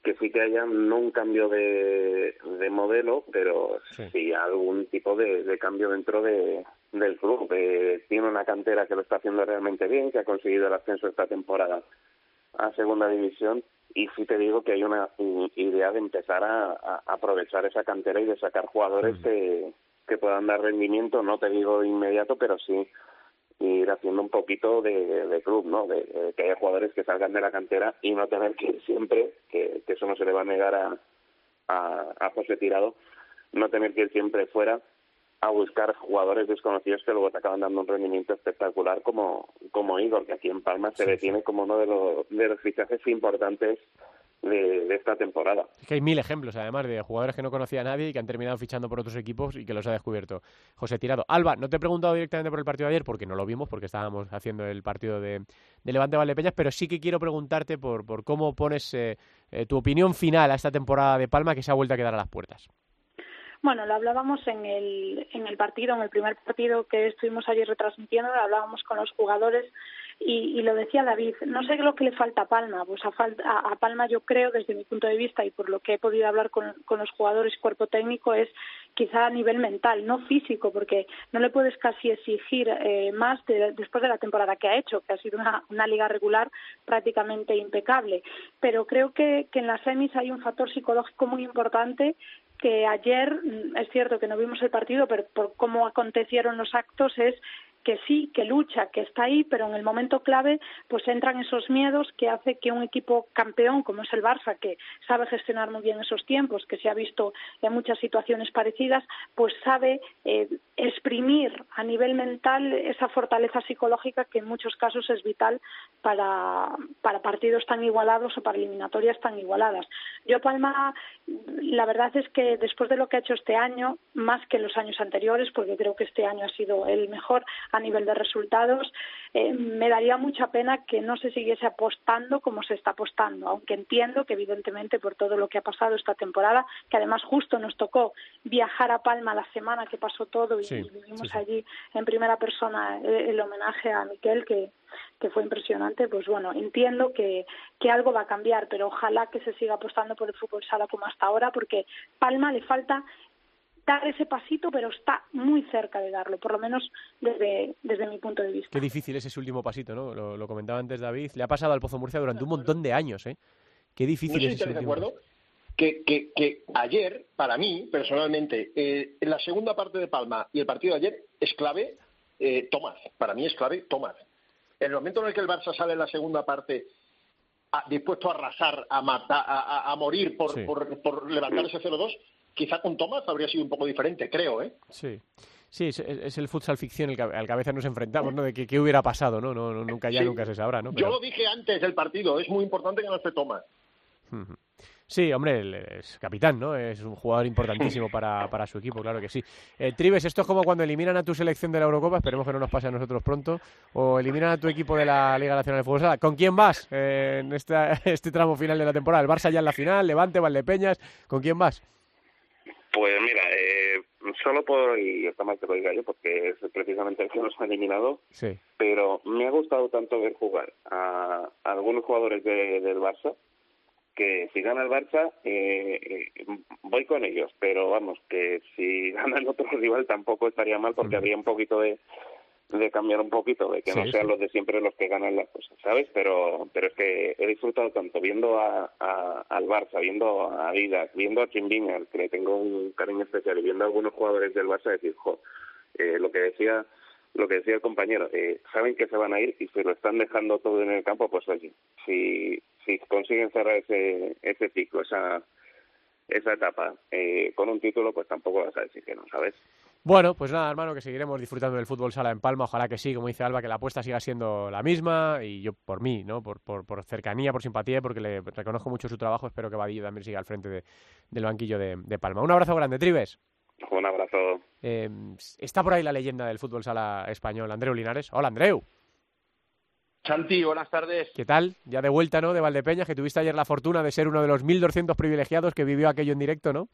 que sí que haya no un cambio de, de modelo, pero sí, algún tipo de, de cambio dentro de, del club. Eh, tiene una cantera que lo está haciendo realmente bien, que ha conseguido el ascenso esta temporada a segunda división y sí te digo que hay una idea de empezar a, a aprovechar esa cantera y de sacar jugadores que, que puedan dar rendimiento, no te digo inmediato, pero sí ir haciendo un poquito de, de club, ¿no? De, de que haya jugadores que salgan de la cantera y no tener que ir siempre, que, que eso no se le va a negar a, a, a José Tirado, no tener que ir siempre fuera a buscar jugadores desconocidos que luego te acaban dando un rendimiento espectacular como, como Igor, que aquí en Palma se le tiene como uno de los, de los fichajes importantes de, de esta temporada. Es que hay mil ejemplos, además, de jugadores que no conocía a nadie y que han terminado fichando por otros equipos y que los ha descubierto José Tirado. Alba, no te he preguntado directamente por el partido de ayer porque no lo vimos, porque estábamos haciendo el partido de, de Levante Valdepeñas, pero sí que quiero preguntarte por, por cómo pones eh, eh, tu opinión final a esta temporada de Palma que se ha vuelto a quedar a las puertas. Bueno, lo hablábamos en el, en el partido, en el primer partido que estuvimos ayer retransmitiendo, lo hablábamos con los jugadores y, lo decía David, no sé lo que le falta a Palma, pues a, a, a Palma yo creo desde mi punto de vista y por lo que he podido hablar con, los jugadores cuerpo técnico es quizá a nivel mental, no físico, porque no le puedes casi exigir eh, más de- después de la temporada que ha hecho, que ha sido una, una liga regular prácticamente impecable. Pero creo que, que en las semis hay un factor psicológico muy importante que ayer, mm, es cierto que no vimos el partido, pero por cómo acontecieron los actos es que sí, que lucha, que está ahí, pero en el momento clave pues entran esos miedos que hace que un equipo campeón como es el Barça, que sabe gestionar muy bien esos tiempos, que se ha visto en muchas situaciones parecidas, pues sabe eh, exprimir a nivel mental esa fortaleza psicológica que en muchos casos es vital para, para partidos tan igualados o para eliminatorias tan igualadas. Yo Palma, la verdad es que después de lo que ha hecho este año, más que los años anteriores, porque creo que este año ha sido el mejor a nivel de resultados, eh, me daría mucha pena que no se siguiese apostando como se está apostando, aunque entiendo que evidentemente por todo lo que ha pasado esta temporada, que además justo nos tocó viajar a Palma la semana que pasó todo y Sí, vivimos sí, sí. allí en primera persona eh, el homenaje a Miquel, que, que fue impresionante, pues bueno, entiendo que, que algo va a cambiar, pero ojalá que se siga apostando por el fútbol sala como hasta ahora, porque Palma le falta dar ese pasito, pero está muy cerca de darlo, por lo menos desde, desde mi punto de vista. Qué difícil es ese último pasito, ¿no? Lo, lo comentaba antes David. Le ha pasado al Pozo Murcia durante un montón de años, ¿eh? Qué difícil es ese último acuerdo que, que, que ayer, para mí, personalmente, eh, en la segunda parte de Palma y el partido de ayer es clave eh, Tomás. Para mí es clave Tomás. En el momento en el que el Barça sale en la segunda parte a- dispuesto a arrasar, a matar, a, a- a morir por, Sí. por, por levantar ese 0-2, quizá con Tomás habría sido un poco diferente, creo, ¿eh? Sí. Sí, es, es el futsal ficción el que al que a veces nos enfrentamos, ¿no? De que qué hubiera pasado, ¿no? no, no, nunca ya, Sí. nunca se sabrá, ¿no? Yo lo dije antes del partido, es muy importante que no esté Tomás. Ujú. Sí, hombre, es capitán, ¿no? Es un jugador importantísimo para, para su equipo, claro que sí. Eh, Tribes, esto es como cuando eliminan a tu selección de la Eurocopa, esperemos que no nos pase a nosotros pronto, o eliminan a tu equipo de la Liga Nacional de Fútbol Sala. ¿Con quién vas eh, en esta, este tramo final de la temporada? ¿El Barça ya en la final? ¿Levante, Valdepeñas? ¿Con quién vas? Pues mira, eh, solo por, y está mal que lo diga yo porque es precisamente el que nos ha eliminado, Sí. pero me ha gustado tanto ver jugar a, a algunos jugadores de- del Barça que si gana el Barça eh, eh, voy con ellos, pero vamos, que si gana el otro rival tampoco estaría mal porque habría un poquito de de cambiar un poquito, de que no sean sí. los de siempre los que ganan las cosas, ¿sabes? Pero pero es que he disfrutado tanto viendo a, a- al Barça, viendo a Adidas, viendo a Chimbiña, al que le tengo un cariño especial, y viendo a algunos jugadores del Barça decir, jo, eh, lo que decía lo que decía el compañero, eh, saben que se van a ir y si lo están dejando todo en el campo, pues oye, si, si consiguen cerrar ese, ese ciclo, esa, esa etapa eh, con un título, pues tampoco vas a decir que no, ¿sabes? Bueno, pues nada, hermano, que seguiremos disfrutando del fútbol sala en Palma. Ojalá que sí, como dice Alba, que la apuesta siga siendo la misma. Y yo, por mí, ¿no? Por, por, por cercanía, por simpatía, y porque le reconozco mucho su trabajo. Espero que Vadillo también siga al frente de- del banquillo de, de Palma. Un abrazo grande, Tribes. Un abrazo. Eh, está por ahí la leyenda del fútbol sala español, Andreu Linares. Hola, Andreu. Santi, buenas tardes. ¿Qué tal? Ya de vuelta, ¿no? De Valdepeñas, que tuviste ayer la fortuna de ser uno de los 1.200 privilegiados que vivió aquello en directo, ¿no?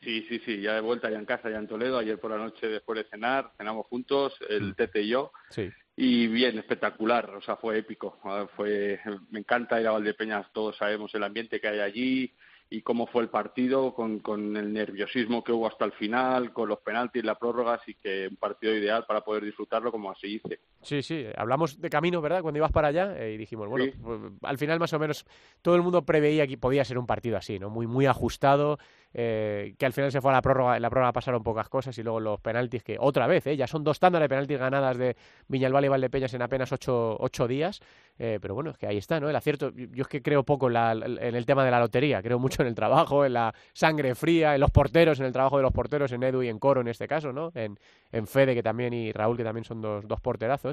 Sí, sí, sí, ya de vuelta, ya en casa, ya en Toledo. Ayer por la noche, después de cenar, cenamos juntos, el Tete y yo. Sí. Y bien, espectacular, o sea, fue épico. Fue, me encanta ir a Valdepeñas, todos sabemos el ambiente que hay allí y cómo fue el partido, con, con el nerviosismo que hubo hasta el final, con los penaltis, la prórroga, así que un partido ideal para poder disfrutarlo como así hice. Sí, sí, hablamos de camino, ¿verdad? Cuando ibas para allá eh, y dijimos, bueno, Sí. pues, al final más o menos todo el mundo preveía que podía ser un partido así, ¿no? Muy, muy ajustado, eh, que al final se fue a la prórroga, en la prórroga pasaron pocas cosas y luego los penaltis que otra vez, eh, ya son dos tandas de penaltis ganadas de Viñalbal y Valdepeñas en apenas ocho, ocho días, eh, pero bueno, es que ahí está, ¿no? El acierto, yo yo es que creo poco en, la- en el tema de la lotería, creo mucho en el trabajo, en la sangre fría, en los porteros, en el trabajo de los porteros, en Edu y en Coro en este caso, ¿no? En, en Fede que también y Raúl que también son dos, dos porterazos.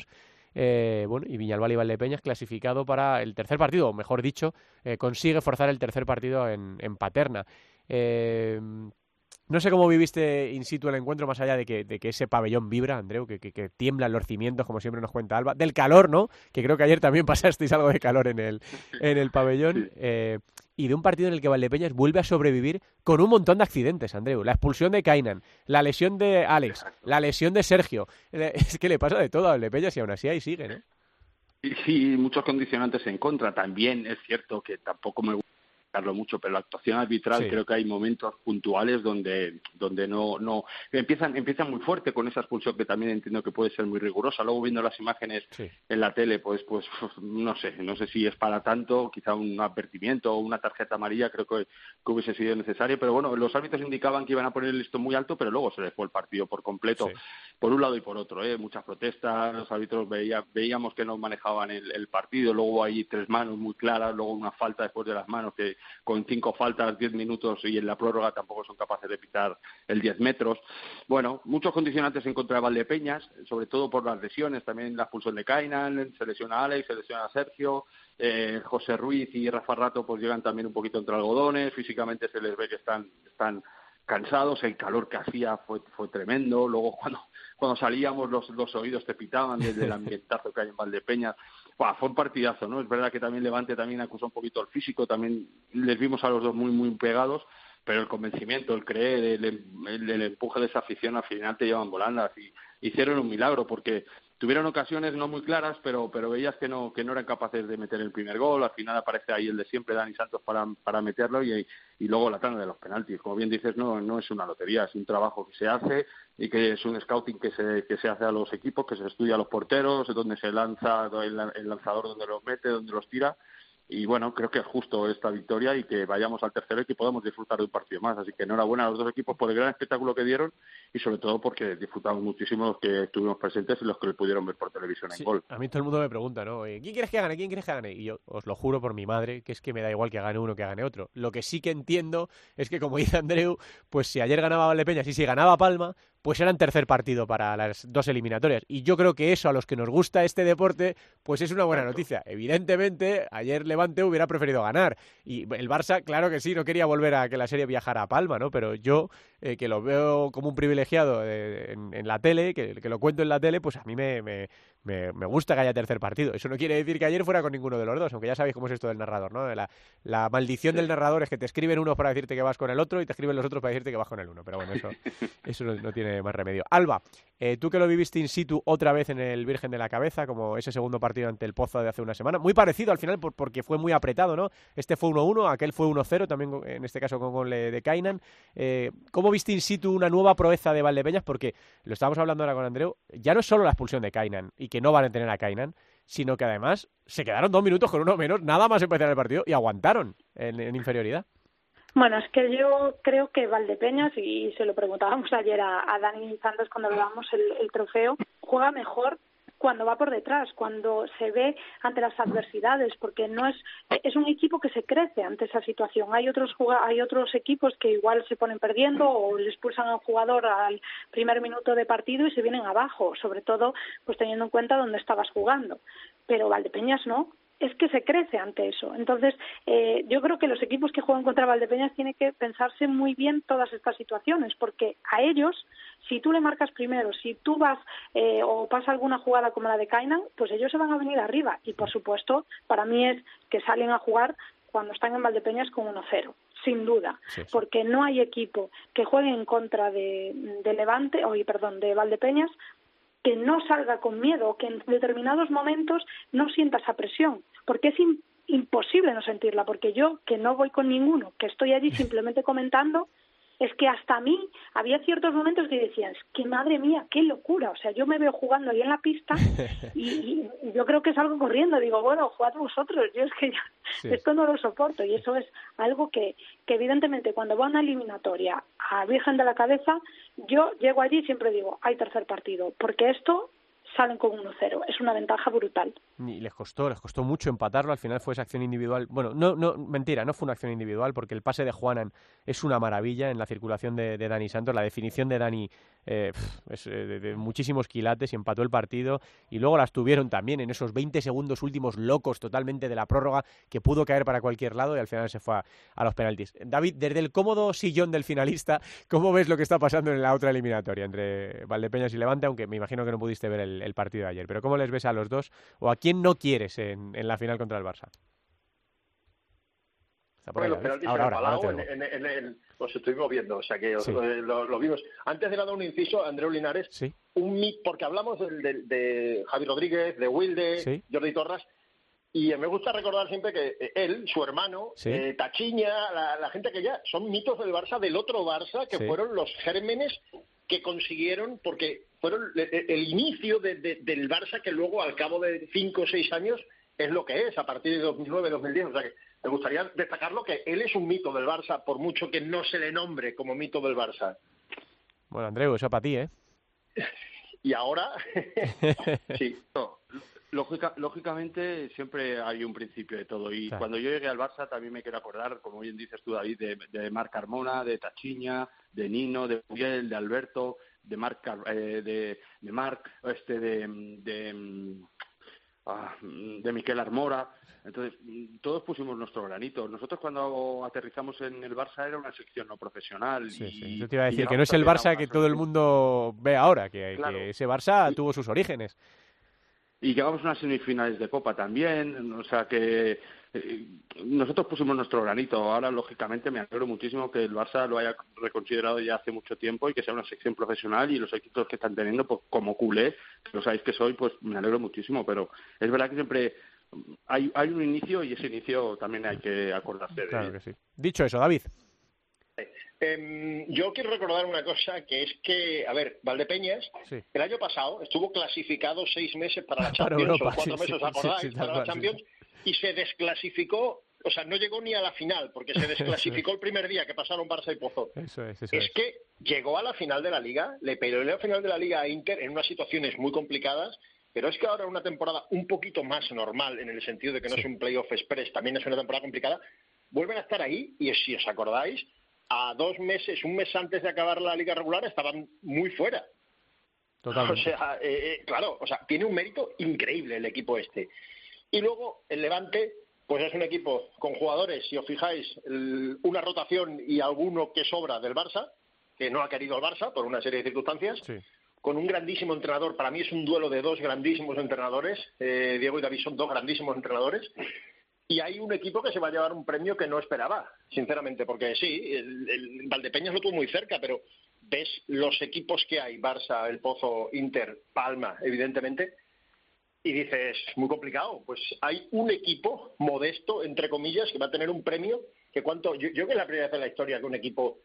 Eh, bueno, y Viñalbal y Valdepeñas clasificado para el tercer partido, o mejor dicho, eh, consigue forzar el tercer partido en, en Paterna. Eh, no sé cómo viviste in situ el encuentro, más allá de que, de que ese pabellón vibra, Andreu, que, que, que tiemblan los cimientos, como siempre nos cuenta Alba. Del calor, ¿no? Que creo que ayer también pasasteis algo de calor en el, en el pabellón. eh, y de un partido en el que Valdepeñas vuelve a sobrevivir con un montón de accidentes, Andreu. La expulsión de Kainan, la lesión de Alex, la lesión de Sergio. Eh, Es que le pasa de todo a Valdepeñas y aún así ahí sigue, ¿no? Y sí, muchos condicionantes en contra. También es cierto que tampoco me gusta mucho, pero la actuación arbitral Sí. creo que hay momentos puntuales donde donde no no empiezan empiezan muy fuerte con esa expulsión que también entiendo que puede ser muy rigurosa. Luego viendo las imágenes Sí. en la tele, pues pues no sé, no sé si es para tanto, quizá un advertimiento o una tarjeta amarilla, creo que, que hubiese sido necesario, pero bueno, los árbitros indicaban que iban a poner el listón muy alto, pero luego se les fue el partido por completo, Sí. por un lado y por otro, ¿eh? muchas protestas, los árbitros veía, veíamos que no manejaban el, el partido, luego hay tres manos muy claras, luego una falta después de las manos que con cinco faltas, diez minutos y en la prórroga tampoco son capaces de pitar el diez metros. Bueno, muchos condicionantes en contra de Valdepeñas, sobre todo por las lesiones, también la expulsión de Kainan, se lesiona Alex, se lesiona Sergio, eh, José Ruiz y Rafa Rato pues llegan también un poquito entre algodones, físicamente se les ve que están, están cansados, el calor que hacía fue, fue tremendo, luego cuando, cuando salíamos los, los oídos te pitaban desde el ambientazo que hay en Valdepeñas. Fue un partidazo, ¿no? Es verdad que también Levante también acusó un poquito el físico, también les vimos a los dos muy, muy pegados, pero el convencimiento, el creer, el, el- el empuje de esa afición al final te llevan volando y hicieron un milagro porque tuvieron ocasiones no muy claras, pero pero veías que no que no eran capaces de meter el primer gol. Al final aparece ahí el de siempre, Dani Santos, para, para meterlo y, y luego la tanda de los penaltis. Como bien dices, no no es una lotería, es un trabajo que se hace y que es un scouting que se que se hace a los equipos, que se estudia a los porteros, donde se lanza el, el lanzador, donde los mete, donde los tira. Y bueno, creo que es justo esta victoria y que vayamos al tercero y que podamos disfrutar de un partido más. Así que enhorabuena a los dos equipos por el gran espectáculo que dieron y sobre todo porque disfrutamos muchísimo los que estuvimos presentes y los que lo pudieron ver por televisión en Sí, gol. A mí todo el mundo me pregunta, ¿no? Eh, ¿Quién quieres que gane? ¿Quién quieres que gane? Y yo os lo juro por mi madre, que es que me da igual que gane uno que gane otro. Lo que sí que entiendo es que, como dice Andreu, pues si ayer ganaba Valdepeñas y si ganaba Palma, pues eran tercer partido para las dos eliminatorias. Y yo creo que eso, a los que nos gusta este deporte, pues es una buena noticia. Evidentemente, ayer Levante hubiera preferido ganar. Y el Barça, claro que sí, no quería volver a que la serie viajara a Palma, ¿no? Pero yo, eh, que lo veo como un privilegiado eh, en, en la tele, que, que lo cuento en la tele, pues a mí me, me, me, me gusta que haya tercer partido. Eso no quiere decir que ayer fuera con ninguno de los dos, aunque ya sabéis cómo es esto del narrador, ¿no? La, la maldición del narrador es que te escriben unos para decirte que vas con el otro y te escriben los otros para decirte que vas con el uno. Pero bueno, eso, eso no, no tiene más remedio. Alba, eh, tú que lo viviste in situ otra vez en el Virgen de la Cabeza, como ese segundo partido ante el Pozo de hace una semana, muy parecido al final por- porque fue muy apretado, ¿no? Este fue 1-1, aquel fue 1-0, también en este caso con gol de de Kainan. Eh, ¿Cómo viste in situ una nueva proeza de Valdepeñas? Porque lo estábamos hablando ahora con Andreu, ya no es solo la expulsión de Kainan y que no van a tener a Kainan, sino que además se quedaron dos minutos con uno menos, nada más empezar el partido y aguantaron en, inferioridad. Bueno, es que yo creo que Valdepeñas, y se lo preguntábamos ayer a, Dani Santos cuando le damos el trofeo, juega mejor cuando va por detrás, cuando se ve ante las adversidades, porque no es es un equipo que se crece ante esa situación. Hay otros hay otros equipos que igual se ponen perdiendo o le expulsan a un jugador al primer minuto de partido y se vienen abajo, sobre todo pues teniendo en cuenta dónde estabas jugando. Pero Valdepeñas no, es que se crece ante eso. Entonces, eh, yo creo que los equipos que juegan contra Valdepeñas tienen que pensarse muy bien todas estas situaciones, porque a ellos, si tú le marcas primero, si tú vas eh, o pasa alguna jugada como la de Kainan, pues ellos se van a venir arriba. Y por supuesto, para mí es que salen a jugar cuando están en Valdepeñas con 1-0, sin duda, Sí, sí. porque no hay equipo que juegue en contra de, de Levante, o perdón, de Valdepeñas que no salga con miedo que en determinados momentos no sienta esa presión, porque es im- imposible no sentirla, porque yo, que no voy con ninguno, que estoy allí simplemente comentando, es que hasta a mí había ciertos momentos que decían, "Es que madre mía, qué locura. O sea, yo me veo jugando ahí en la pista y, y- y yo creo que salgo corriendo. Digo, bueno, jugad vosotros. Yo es que ya- Sí. esto no lo soporto. Y eso es algo que, que evidentemente cuando va a una eliminatoria a Virgen de la Cabeza, yo llego allí y siempre digo, hay tercer partido. Porque esto salen con 1-0. Es una ventaja brutal. Y les costó, les costó mucho empatarlo. Al final fue esa acción individual. Bueno, no, no, mentira, no fue una acción individual porque el pase de Juanan es una maravilla en la circulación de, Dani Santos. La definición de Dani eh, es eh, de, de muchísimos quilates y empató el partido. Y luego las tuvieron también en esos 20 segundos últimos locos totalmente de la prórroga que pudo caer para cualquier lado y al final se fue a, a los penaltis. David, desde el cómodo sillón del finalista, ¿cómo ves lo que está pasando en la otra eliminatoria entre Valdepeñas y Levante? Aunque me imagino que no pudiste ver el, el partido de ayer. Pero ¿cómo les ves a los dos? ¿O a quién no quieres en, en la final contra el Barça? Bueno, los ahora, ahora, ahora Palau, en, en- en los estuvimos viendo, o sea que Sí. eh, lo, lo vimos. Antes de dar un inciso, Andreu Linares, Sí. un porque hablamos del- del- de, Javi Rodríguez, de Wilde, Sí. Jordi Torras, y me gusta recordar siempre que eh, él, su hermano, eh, Tachiña, la, la gente que ya son mitos del Barça, del otro Barça, que fueron los gérmenes que consiguieron, porque fueron el, el inicio de- de- del Barça que luego al cabo de cinco o seis años es lo que es a partir de 2009, 2010. O sea que me gustaría destacarlo que él es un mito del Barça, por mucho que no se le nombre como mito del Barça. Bueno, Andreu, eso para ti, ¿eh? Y ahora, sí. No, lógica- lógicamente siempre hay un principio de todo y Claro. cuando yo llegué al Barça también me quiero acordar, como bien dices tú David, de, de Marc Carmona, de Tachiña, de Nino, de Miguel, de Alberto, de Car- eh, de, de Marc, este de, de, ah, de Miquel Armora. Entonces, todos pusimos nuestro granito. Nosotros cuando aterrizamos en el Barça era una sección no profesional. Sí, y, sí. Yo te iba a decir que no es el Barça que todo el mundo ve ahora, que, ese Barça tuvo sus orígenes. Y llegamos a unas semifinales de Copa también, o sea que nosotros pusimos nuestro granito. Ahora, lógicamente, me alegro muchísimo que el Barça lo haya reconsiderado ya hace mucho tiempo y que sea una sección profesional y los equipos que están teniendo, pues como culé, que lo sabéis que soy, pues me alegro muchísimo. Pero es verdad que siempre hay, hay un inicio y ese inicio también hay que acordarse de Claro que sí. Dicho eso, David. Em, yo quiero recordar una cosa, que es que, a ver, Valdepeñas, Sí. el año pasado estuvo clasificado seis meses para la Para Champions, Europa, o cuatro sí, meses, sí, ¿os acordáis? sí, sí, para la Champions, y se desclasificó, o sea, no llegó ni a la final, porque se desclasificó el primer día que pasaron Barça y Pozo. Eso es, eso Es es. que llegó a la final de la Liga, le peleó la final de la Liga a Inter en unas situaciones muy complicadas, pero es que ahora una temporada un poquito más normal, en el sentido de que no Sí. es un playoff express, también es una temporada complicada, vuelven a estar ahí y si os acordáis, a dos meses, un mes antes de acabar la Liga regular estaban muy fuera. Totalmente. O sea, eh, eh, claro, o sea, tiene un mérito increíble el equipo este. Y luego el Levante, pues es un equipo con jugadores, si os fijáis, el- una rotación y alguno que sobra del Barça, que no ha querido el Barça por una serie de circunstancias, Sí. con un grandísimo entrenador. Para mí es un duelo de dos grandísimos entrenadores. Eh, Diego y David son dos grandísimos entrenadores. Y hay un equipo que se va a llevar un premio que no esperaba, sinceramente, porque sí, el, el Valdepeñas lo tuvo muy cerca, pero ves los equipos que hay, Barça, El Pozo, Inter, Palma, evidentemente, y dices, muy complicado. Pues hay un equipo modesto, entre comillas, que va a tener un premio que cuánto... Yo, yo creo que es la primera vez en la historia que un equipo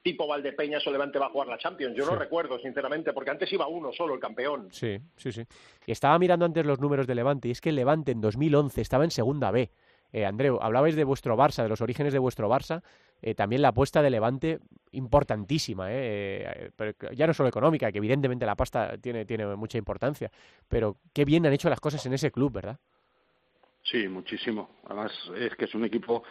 tipo Valdepeñas o Levante va a jugar la Champions. Yo no recuerdo, sinceramente, porque antes iba uno solo, el campeón. Sí, sí, sí. Y estaba mirando antes los números de Levante, y es que Levante en 2011 estaba en segunda B. Eh, Andreu, hablabais de vuestro Barça, de los orígenes de vuestro Barça. eh, también la apuesta de Levante importantísima, ¿eh? Eh, pero ya no solo económica, que evidentemente la pasta tiene, tiene mucha importancia, pero qué bien han hecho las cosas en ese club, ¿verdad? Sí, muchísimo. Además, es que es un equipo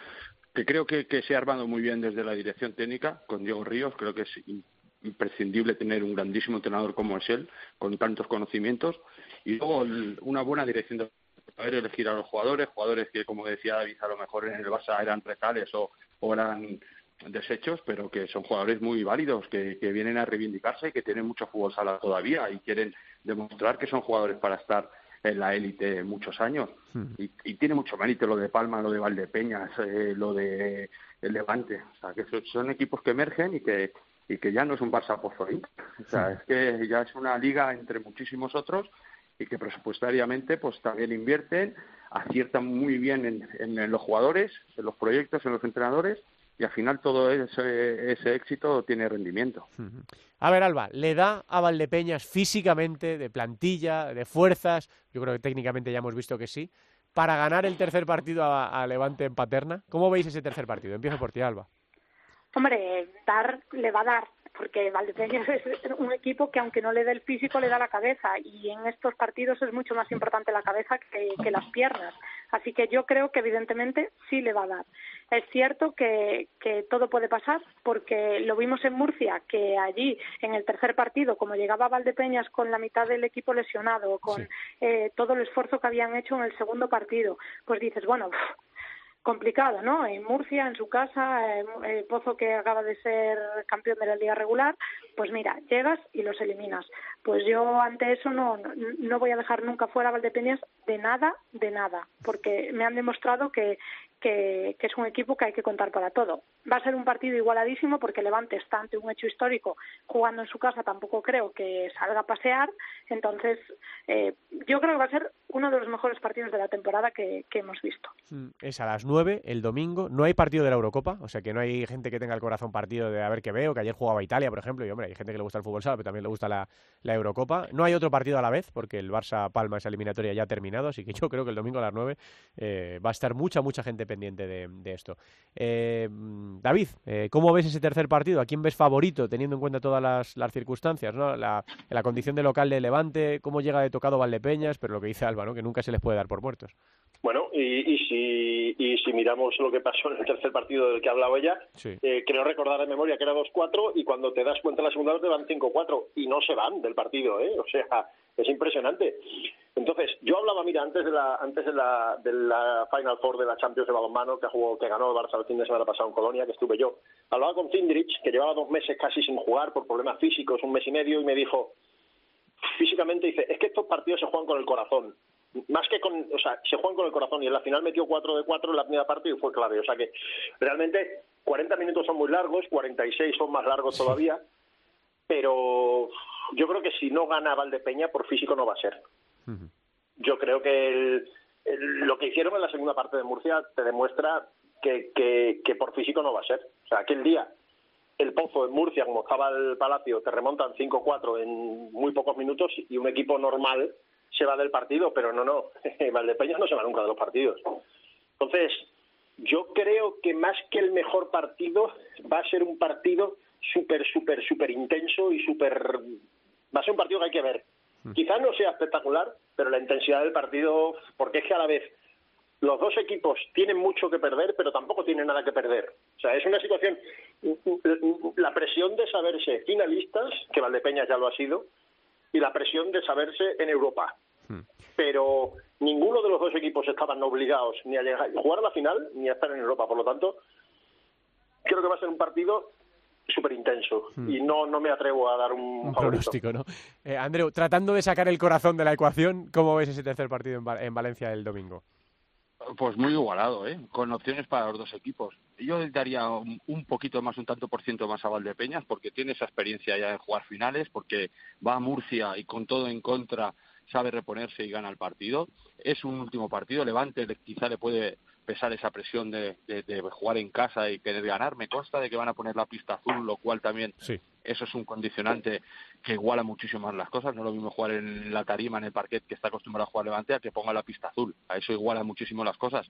que creo que, se ha armado muy bien desde la dirección técnica con Diego Ríos. Creo que es im- imprescindible tener un grandísimo entrenador como es él, con tantos conocimientos. Y luego una buena dirección de saber elegir a los jugadores, jugadores que, como decía David, a lo mejor en el Barça eran recales o, o eran desechos, pero que son jugadores muy válidos, que, que vienen a reivindicarse y que tienen mucho fútbol sala todavía y quieren demostrar que son jugadores para estar en la élite muchos años. Y, y tiene mucho mérito lo de Palma, lo de Valdepeñas, eh, lo de el Levante. O sea, que son, son equipos que emergen y que y que ya no es un Barça Inter. O sea, es que ya es una liga entre muchísimos otros y que presupuestariamente pues también invierten, aciertan muy bien en, en- en los jugadores, en los proyectos, en los entrenadores y al final todo ese, ese éxito tiene rendimiento. A ver, Alba, ¿le da a Valdepeñas físicamente, de plantilla, de fuerzas? Yo creo que técnicamente ya hemos visto que sí. Para ganar el tercer partido a, a Levante en Paterna. ¿Cómo veis ese tercer partido? Empiezo por ti, Alba. Hombre, dar le va a dar, porque Valdepeñas es un equipo que aunque no le dé el físico, le da la cabeza. Y en estos partidos es mucho más importante la cabeza que, que las piernas. Así que yo creo que evidentemente sí le va a dar. Es cierto que, que todo puede pasar, porque lo vimos en Murcia, que allí en el tercer partido, como llegaba Valdepeñas con la mitad del equipo lesionado, con eh, todo el esfuerzo que habían hecho en el segundo partido, pues dices, bueno, complicado, ¿no? En Murcia, en su casa, eh, Pozo que acaba de ser campeón de la liga regular, pues mira, llegas y los eliminas. Pues yo ante eso no, no voy a dejar nunca fuera a Valdepeñas de nada, de nada, porque me han demostrado que, que, es un equipo que hay que contar para todo. Va a ser un partido igualadísimo porque Levante está ante un hecho histórico, jugando en su casa tampoco creo que salga a pasear, entonces eh, yo creo que va a ser uno de los mejores partidos de la temporada que, hemos visto. Mm, Es a las 9 el domingo. No hay partido de la Eurocopa, o sea que no hay gente que tenga el corazón partido de a ver qué veo, que ayer jugaba Italia, por ejemplo, y hombre, hay gente que le gusta el fútbol sala, pero también le gusta la, Eurocopa. No hay otro partido a la vez, porque el Barça-Palma esa eliminatoria ya ha terminado, así que yo creo que el domingo a las 9 eh, va a estar mucha, mucha gente pendiente de, de esto. Eh, David, eh, ¿cómo ves ese tercer partido? ¿A quién ves favorito, teniendo en cuenta todas las, las circunstancias? ¿no? La, la condición de local de Levante, cómo llega de tocado Valdepeñas, pero lo que dice Alba, ¿no? que nunca se les puede dar por muertos. Bueno, y, y si, y si miramos lo que pasó en el tercer partido del que ha hablado ella, Sí. eh, creo recordar de memoria que era 2-4 y cuando te das cuenta en la segunda parte van 5-4 y no se van del partido, ¿eh? O sea, es impresionante. Entonces, yo hablaba, mira, antes de la antes de la, de la Final Four de la Champions de balonmano que jugó, que ganó el Barça el fin de semana pasado en Colonia, que estuve yo, hablaba con Cindrich, que llevaba dos meses casi sin jugar por problemas físicos, un mes y medio, y me dijo, físicamente dice, es que estos partidos se juegan con el corazón. Más que con, o sea, se juegan con el corazón y en la final metió 4 de 4 en la primera parte y fue clave. O sea que realmente 40 minutos son muy largos, 46 son más largos todavía, pero yo creo que si no gana Valdepeña por físico no va a ser. Yo creo que el- el- lo que hicieron en la segunda parte de Murcia te demuestra que, que, que por físico no va a ser. O sea, aquel día el Pozo en Murcia, como estaba el Palacio, te remontan 5-4 en muy pocos minutos y un equipo normal se va del partido, pero no, no, Valdepeñas no se va nunca de los partidos. Entonces, yo creo que más que el mejor partido, va a ser un partido súper, súper, súper intenso y súper... Va a ser un partido que hay que ver. Quizás no sea espectacular, pero la intensidad del partido, porque es que a la vez los dos equipos tienen mucho que perder, pero tampoco tienen nada que perder. O sea, es una situación, la presión de saberse finalistas, que Valdepeñas ya lo ha sido, y la presión de saberse en Europa. Pero ninguno de los dos equipos estaban obligados ni a llegar, jugar a la final ni a estar en Europa. Por lo tanto, creo que va a ser un partido súper intenso y no, no me atrevo a dar un, pronóstico, ¿no? Eh, Andreu, tratando de sacar el corazón de la ecuación, ¿cómo ves ese tercer partido en, Va- en Valencia el domingo? Pues muy igualado, ¿eh? Con opciones para los dos equipos. Yo le daría un, un poquito más, un tanto por ciento más a Valdepeñas, porque tiene esa experiencia ya en jugar finales, porque va a Murcia y con todo en contra sabe reponerse y gana el partido. Es un último partido, Levante le- quizá le puede pesar esa presión de, de- de jugar en casa y querer ganar. Me consta de que van a poner la pista azul, lo cual también Sí. eso es un condicionante que iguala muchísimo más las cosas. No es lo mismo jugar en la tarima, en el parquet, que está acostumbrado a jugar Levante, a que ponga la pista azul. A eso iguala muchísimo las cosas.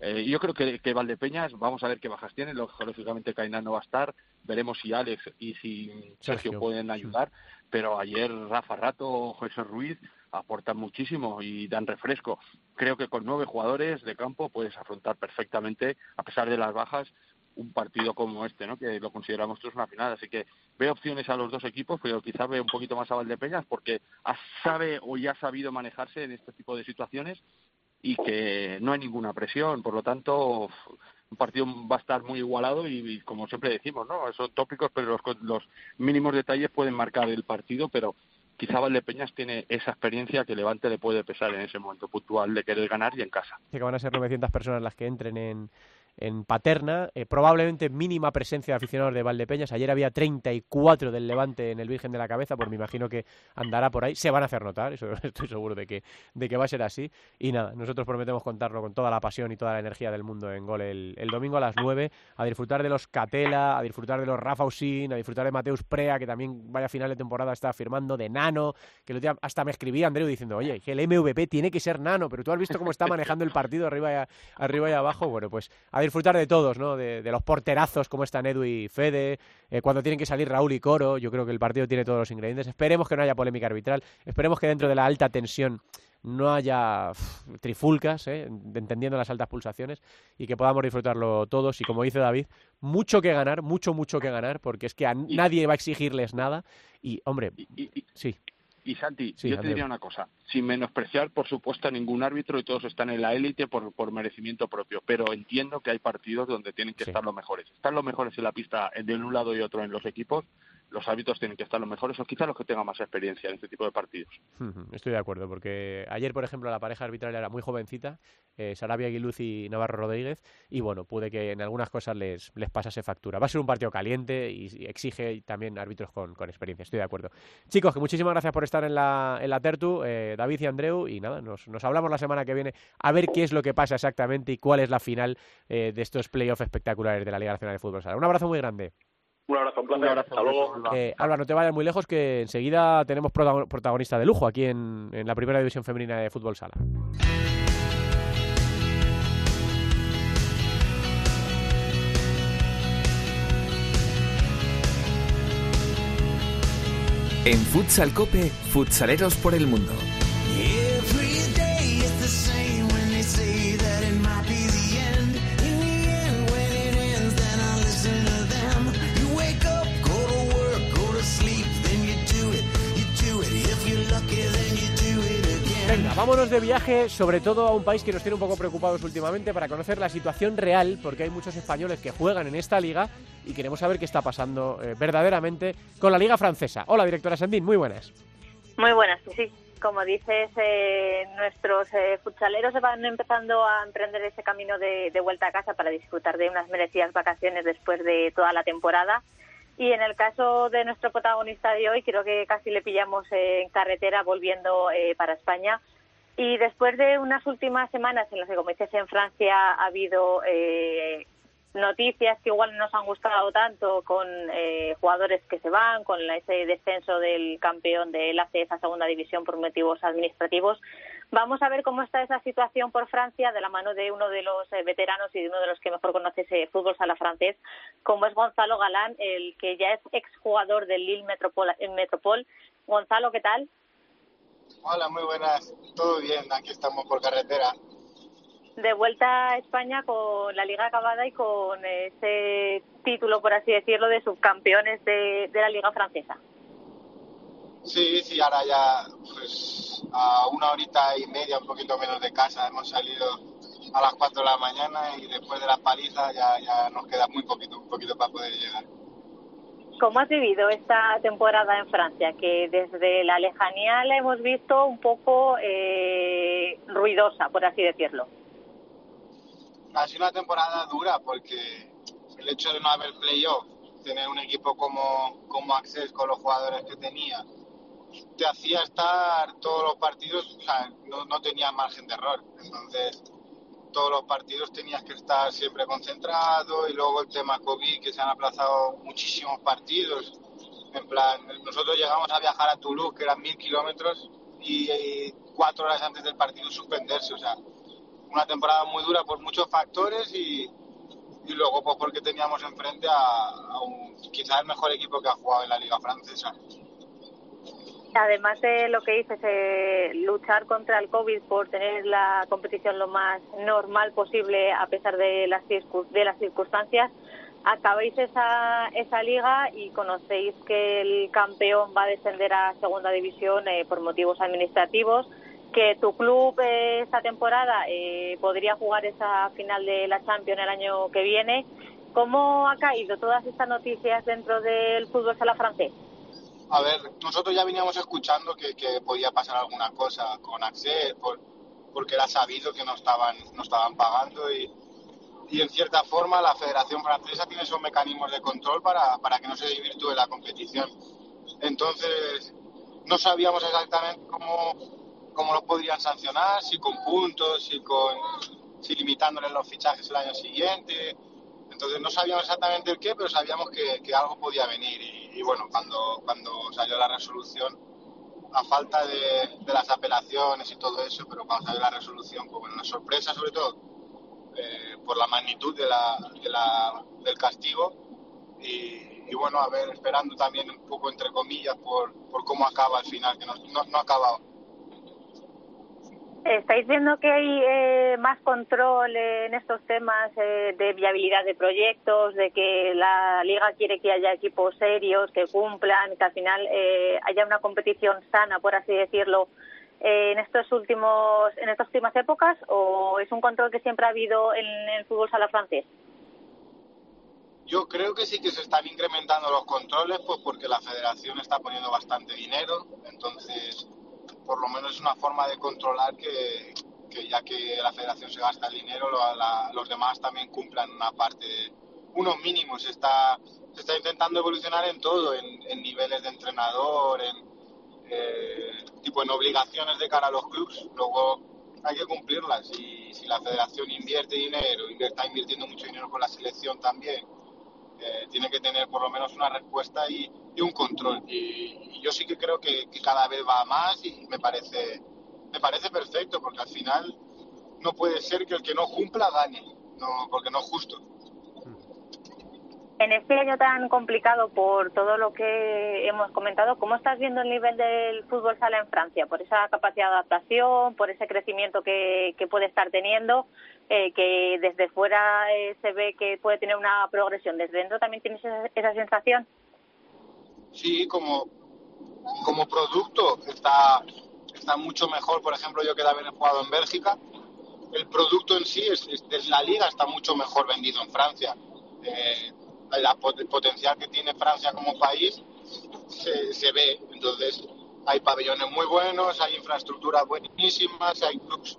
Eh, yo creo que, que Valdepeñas, vamos a ver qué bajas tiene. Lóg- Lógicamente Cainán no va a estar. Veremos si Alex y si Sergio, Sergio. pueden ayudar. Pero ayer Rafa Rato, José Ruiz aportan muchísimo y dan refresco. Creo que con nueve jugadores de campo puedes afrontar perfectamente, a pesar de las bajas, un partido como este, ¿no? que lo consideramos todos una final. Así que veo opciones a los dos equipos, pero quizás veo un poquito más a Valdepeñas porque sabe o ya ha sabido manejarse en este tipo de situaciones y que no hay ninguna presión. Por lo tanto, un partido va a estar muy igualado y, como siempre decimos, ¿no? son tópicos, pero los, los mínimos detalles pueden marcar el partido, pero quizá Valdepeñas tiene esa experiencia que Levante le puede pesar en ese momento puntual de querer ganar y en casa. Que van a ser 900 personas las que entren en, en Paterna, eh, probablemente mínima presencia de aficionados de Valdepeñas. Ayer había 34 del Levante en el Virgen de la Cabeza, pues me imagino que andará por ahí. Se van a hacer notar, eso estoy seguro de que, de que va a ser así. Y nada, nosotros prometemos contarlo con toda la pasión y toda la energía del mundo en gol el, el domingo a las 9, a disfrutar de los Catela, a disfrutar de los Rafa Usín, a disfrutar de Mateus Prea, que también vaya final de temporada está firmando, de Nano, que el otro día hasta me escribía Andreu diciendo, oye, que el MVP tiene que ser Nano, pero tú has visto cómo está manejando el partido arriba y, a- arriba y abajo. Bueno, pues a disfrutar de todos, ¿no? De, de los porterazos como están Edu y Fede, eh, cuando tienen que salir Raúl y Coro, yo creo que el partido tiene todos los ingredientes. Esperemos que no haya polémica arbitral, esperemos que dentro de la alta tensión no haya trifulcas, ¿eh? entendiendo las altas pulsaciones, y que podamos disfrutarlo todos. Y como dice David, mucho que ganar, mucho, mucho que ganar, porque es que a nadie va a exigirles nada. Y, hombre, sí. Y Santi, Sí, yo te diría una cosa, sin menospreciar, por supuesto, a ningún árbitro y todos están en la élite por, por merecimiento propio, pero entiendo que hay partidos donde tienen que estar los mejores. Están los mejores en la pista de un lado y otro en los equipos, los árbitros tienen que estar los mejores o quizás los que tengan más experiencia en este tipo de partidos. Estoy de acuerdo, porque ayer, por ejemplo, la pareja arbitral era muy jovencita, eh, Sarabia Aguiluz y Navarro Rodríguez, y bueno, pude que en algunas cosas les, les pasase factura. Va a ser un partido caliente y, y exige también árbitros con, con experiencia, estoy de acuerdo. Chicos, que muchísimas gracias por estar en la, en la Tertu, eh, David y Andreu, y nada, nos, nos hablamos la semana que viene a ver qué es lo que pasa exactamente y cuál es la final eh, de estos playoffs espectaculares de la Liga Nacional de Fútbol Sala. Un abrazo muy grande. Un abrazo, un placer. Hasta luego. Eh, Álvaro, no te vayas muy lejos que enseguida tenemos protagon- protagonista de lujo aquí en, en la primera división femenina de fútbol sala. En Futsal Cope, futsaleros por el mundo. Vámonos de viaje, sobre todo a un país que nos tiene un poco preocupados últimamente para conocer la situación real, porque hay muchos españoles que juegan en esta liga y queremos saber qué está pasando eh, verdaderamente con la liga francesa. Hola, directora Sandín, muy buenas. Muy buenas, sí. Como dices, eh, nuestros eh, futsaleros van empezando a emprender ese camino de, vuelta a casa para disfrutar de unas merecidas vacaciones después de toda la temporada. Y en el caso de nuestro protagonista de hoy, creo que casi le pillamos en carretera volviendo eh, para España. Y después de unas últimas semanas en las que, como dices, en Francia ha habido eh, noticias que igual no nos han gustado tanto con eh, jugadores que se van, con la- ese descenso del campeón del ACF a segunda división por motivos administrativos. Vamos a ver cómo está esa situación por Francia de la mano de uno de los eh, veteranos y de uno de los que mejor conoce ese fútbol sala francés, como es Gonzalo Galán, el que ya es exjugador del Lille Metropol. Metropol. Gonzalo, ¿qué tal? Hola, muy buenas. Todo bien, aquí estamos por carretera. de vuelta a España con la liga acabada y con ese título, por así decirlo, de subcampeones de, de la liga francesa. Sí, sí, ahora ya pues a una horita y media, un poquito menos de casa, hemos salido a las 4 de la mañana y después de la paliza ya, ya nos queda muy poquito, un poquito para poder llegar. ¿Cómo has vivido esta temporada en Francia? Que desde la lejanía la hemos visto un poco eh, ruidosa, por así decirlo. Ha sido una temporada dura porque el hecho de no haber playoff, tener un equipo como, como Access con los jugadores que tenía, te hacía estar todos los partidos, o sea, no, no tenía margen de error. Entonces, todos los partidos tenías que estar siempre concentrado y luego el tema COVID, que se han aplazado muchísimos partidos. En plan, nosotros llegamos a viajar a Toulouse, que eran mil kilómetros, y, y cuatro horas antes del partido suspenderse. O sea, una temporada muy dura por muchos factores y, y luego pues porque teníamos enfrente a, a un, quizás el mejor equipo que ha jugado en la liga francesa. Además de lo que dices, eh, luchar contra el COVID por tener la competición lo más normal posible a pesar de las, de las circunstancias, acabáis esa, esa liga y conocéis que el campeón va a descender a segunda división eh, por motivos administrativos, que tu club eh, esta temporada eh, podría jugar esa final de la Champions el año que viene. ¿Cómo ha caído todas estas noticias dentro del fútbol sala francés? A ver, nosotros ya veníamos escuchando que, que podía pasar alguna cosa con Axel, por, porque era sabido que no estaban, no estaban pagando y, y en cierta forma la Federación Francesa tiene esos mecanismos de control para, para que no se desvirtúe la competición. Entonces, no sabíamos exactamente cómo, cómo los podrían sancionar, si con puntos, si, con, si limitándoles los fichajes el año siguiente. Entonces no sabíamos exactamente el qué, pero sabíamos que, que algo podía venir. Y, y bueno, cuando, cuando salió la resolución, a falta de, de las apelaciones y todo eso, pero cuando salió la resolución, pues bueno, una sorpresa sobre todo eh, por la magnitud de la, de la, del castigo y, bueno, a ver, esperando también un poco entre comillas por, por cómo acaba al final, que no, no, no ha. ¿Estáis viendo que hay eh, más control en estos temas eh, de viabilidad de proyectos, de que la liga quiere que haya equipos serios, que cumplan, que al final eh, haya una competición sana, por así decirlo, eh, en estos últimos, en estas últimas épocas, o es un control que siempre ha habido en el fútbol sala francés? Yo creo que sí que se están incrementando los controles, pues porque la federación está poniendo bastante dinero, entonces por lo menos es una forma de controlar que, ya que la federación se gasta el dinero, lo- la- los demás también cumplan una parte, unos mínimos. Se está, se está intentando evolucionar en todo, en, en niveles de entrenador, en eh, tipo en obligaciones de cara a los clubes. Luego hay que cumplirlas. Y si la federación invierte dinero, está invirtiendo mucho dinero con la selección también, eh, tiene que tener por lo menos una respuesta y, y un control. Y, yo sí que creo que, que cada vez va más y me parece, me parece perfecto, porque al final no puede ser que el que no cumpla gane, no, porque no es justo. En este año tan complicado por todo lo que hemos comentado, ¿cómo estás viendo el nivel del fútbol sala en Francia? Por esa capacidad de adaptación, por ese crecimiento que, puede estar teniendo, eh, que desde fuera eh, se ve que puede tener una progresión. ¿Desde dentro también tienes esa, esa sensación? Sí, como, como producto está, está mucho mejor. Por ejemplo, yo que de haber jugado en Bélgica, el producto en sí, es, la liga, está mucho mejor vendido en Francia. Eh, el potencial que tiene Francia como país se, se ve. Entonces, hay pabellones muy buenos, hay infraestructuras buenísimas, hay clubs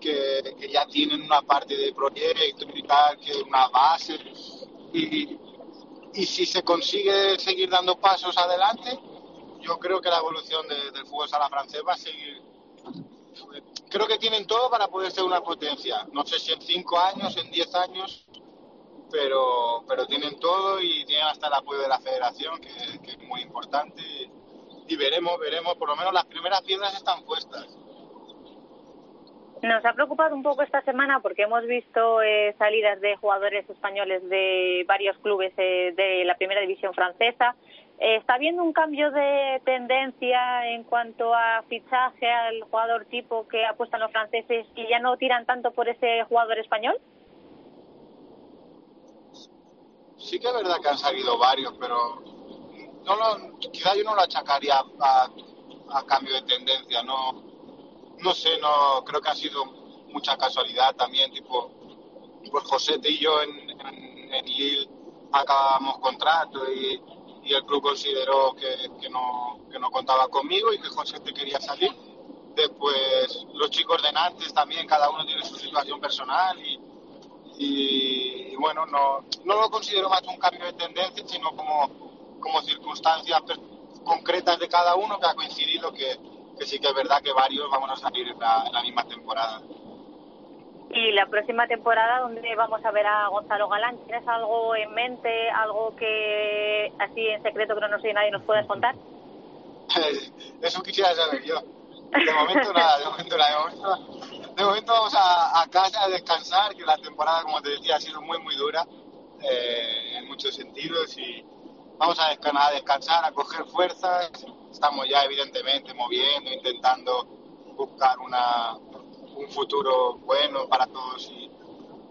que, ya tienen una parte de proyecto y tal, que una base. Y, y si se consigue seguir dando pasos adelante, yo creo que la evolución de- del fútbol sala francés va a seguir. Creo que tienen todo para poder ser una potencia. No sé si en cinco años, en diez años, pero, pero tienen todo y tienen hasta el apoyo de la federación, que, es muy importante. Y veremos, veremos, por lo menos las primeras piedras están puestas. Nos ha preocupado un poco esta semana porque hemos visto eh, salidas de jugadores españoles de varios clubes eh, de la primera división francesa. Eh, ¿Está habiendo un cambio de tendencia en cuanto a fichaje al jugador tipo que apuestan los franceses y ya no tiran tanto por ese jugador español? Sí que es verdad que han salido varios, pero no lo, quizá yo no lo achacaría a, cambio de tendencia, no, no sé, no creo que ha sido mucha casualidad también, tipo, pues José y yo en, en, en Lille acabamos contrato y, y el club consideró que, que no, que no contaba conmigo y que José te quería salir. Después los chicos de Nantes también, cada uno tiene su situación personal y, y, bueno, no, no lo considero más un cambio de tendencia, sino como, como circunstancias concretas de cada uno que ha coincidido que, que sí que es verdad que varios vamos a salir en la, en la misma temporada. Y la próxima temporada, ¿dónde vamos a ver a Gonzalo Galán? ¿Tienes algo en mente, algo que así en secreto que no nos oye nadie nos puedes contar? Eso quisiera saber yo. De momento nada, de momento nada. De momento, de momento vamos a, a casa a descansar, que la temporada, como te decía, ha sido muy, muy dura eh, en muchos sentidos y vamos a, desca- a descansar, a coger fuerzas. Estamos ya, evidentemente, moviendo, intentando buscar una, un futuro bueno para todos y,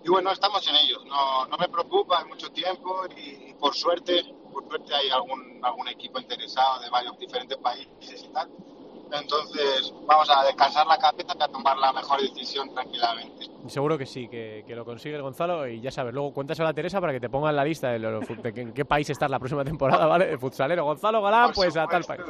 y bueno, estamos en ello. No, no me preocupa, hay mucho tiempo y, y por suerte, por suerte hay algún, algún equipo interesado de varios diferentes países y tal. Entonces, vamos a descansar la cabeza y a tomar la mejor decisión tranquilamente. Seguro que sí, que, que lo consigue Gonzalo y ya sabes, luego cuéntaselo a Teresa para que te ponga en la lista de, lo- de en qué país estás la próxima temporada, ¿vale? De futsalero. Gonzalo Galán, pues a tal país.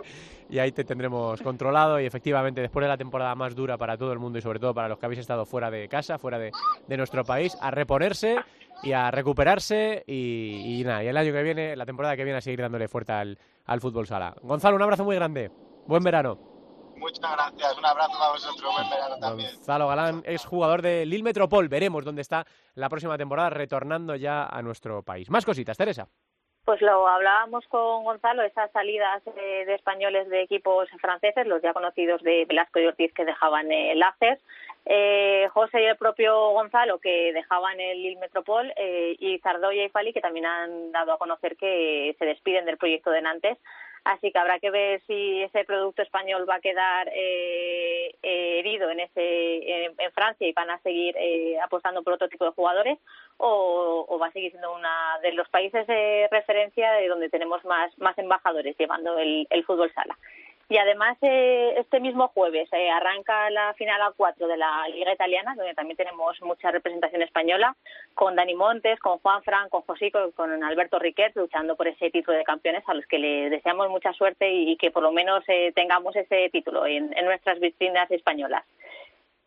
Y ahí te tendremos controlado y efectivamente después de la temporada más dura para todo el mundo y sobre todo para los que habéis estado fuera de casa, fuera de, de nuestro país, a reponerse y a recuperarse y, y nada, y el año que viene, la temporada que viene a seguir dándole fuerte al, al fútbol sala. Gonzalo, un abrazo muy grande. Buen verano. Muchas gracias, un abrazo para vosotros, buen verano también. Gonzalo Galán es jugador de Lille Metropol. Veremos dónde está la próxima temporada, retornando ya a nuestro país. Más cositas, Teresa. Pues lo hablábamos con Gonzalo, esas salidas eh, de españoles de equipos franceses, los ya conocidos de Velasco y Ortiz que dejaban el Ajax, eh, José y el propio Gonzalo que dejaban el Lille Metropol eh, y Zardoya y Fali que también han dado a conocer que se despiden del proyecto de Nantes. Así que habrá que ver si ese producto español va a quedar eh, eh, herido en ese en, Francia y van a seguir eh, apostando por otro tipo de jugadores o, o va a seguir siendo una de los países de referencia de donde tenemos más más embajadores llevando el, el fútbol sala. Y además, eh, este mismo jueves eh, arranca la final a cuatro de la Liga Italiana, donde también tenemos mucha representación española, con Dani Montes, con Juan Fran, con Josico, con Alberto Riquet, luchando por ese título de campeones, a los que le deseamos mucha suerte y, que por lo menos eh, tengamos ese título en, en nuestras vitrinas españolas.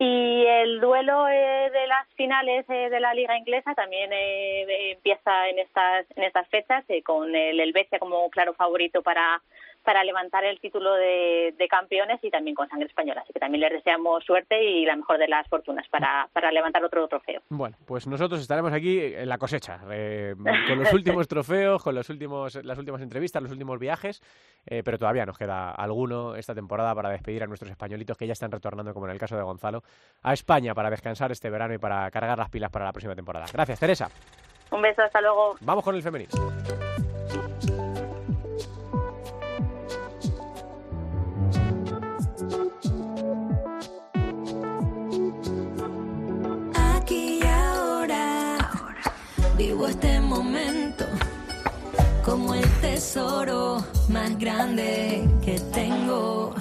Y el duelo eh, de las finales eh, de la liga inglesa también eh, empieza en estas en estas fechas eh, con el Helvecia como claro favorito para para levantar el título de, de campeones y también con sangre española. Así que también les deseamos suerte y la mejor de las fortunas para, para levantar otro trofeo. Bueno, pues nosotros estaremos aquí en la cosecha, eh, con los últimos trofeos, con los últimos, las últimas entrevistas, los últimos viajes, eh, pero todavía nos queda alguno esta temporada para despedir a nuestros españolitos que ya están retornando, como en el caso de Gonzalo, a España para descansar este verano y para cargar las pilas para la próxima temporada. Gracias, Teresa. Un beso, hasta luego. Vamos con el femenino. Tesoro más grande que tengo.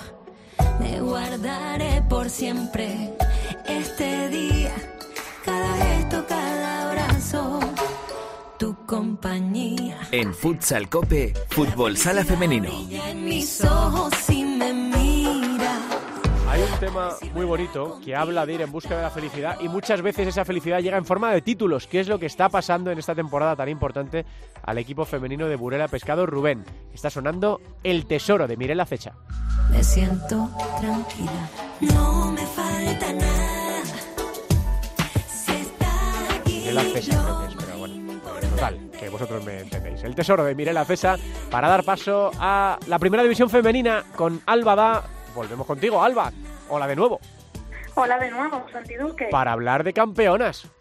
Me guardaré por siempre este día, cada gesto, cada abrazo, tu compañía. En Futsal Cope, Fútbol Sala Femenino. Brilla en mis ojos y me mira. Hay un tema muy bonito que habla de ir en busca de la felicidad y muchas veces esa felicidad llega en forma de títulos, que es lo que está pasando en esta temporada tan importante al equipo femenino de Burela Pescado Rubén. Está sonando El Tesoro de Mirela Fecha. Me siento tranquila. No me falta nada. Está aquí Mirela Cesa creo que es, pero bueno, eh, total, que vosotros me entendéis. El tesoro de Mirela Cesa para dar paso a la primera división femenina con Alba Da. Volvemos contigo, Alba. Hola de nuevo. Hola de nuevo, Santi Duque. Para hablar de campeonas.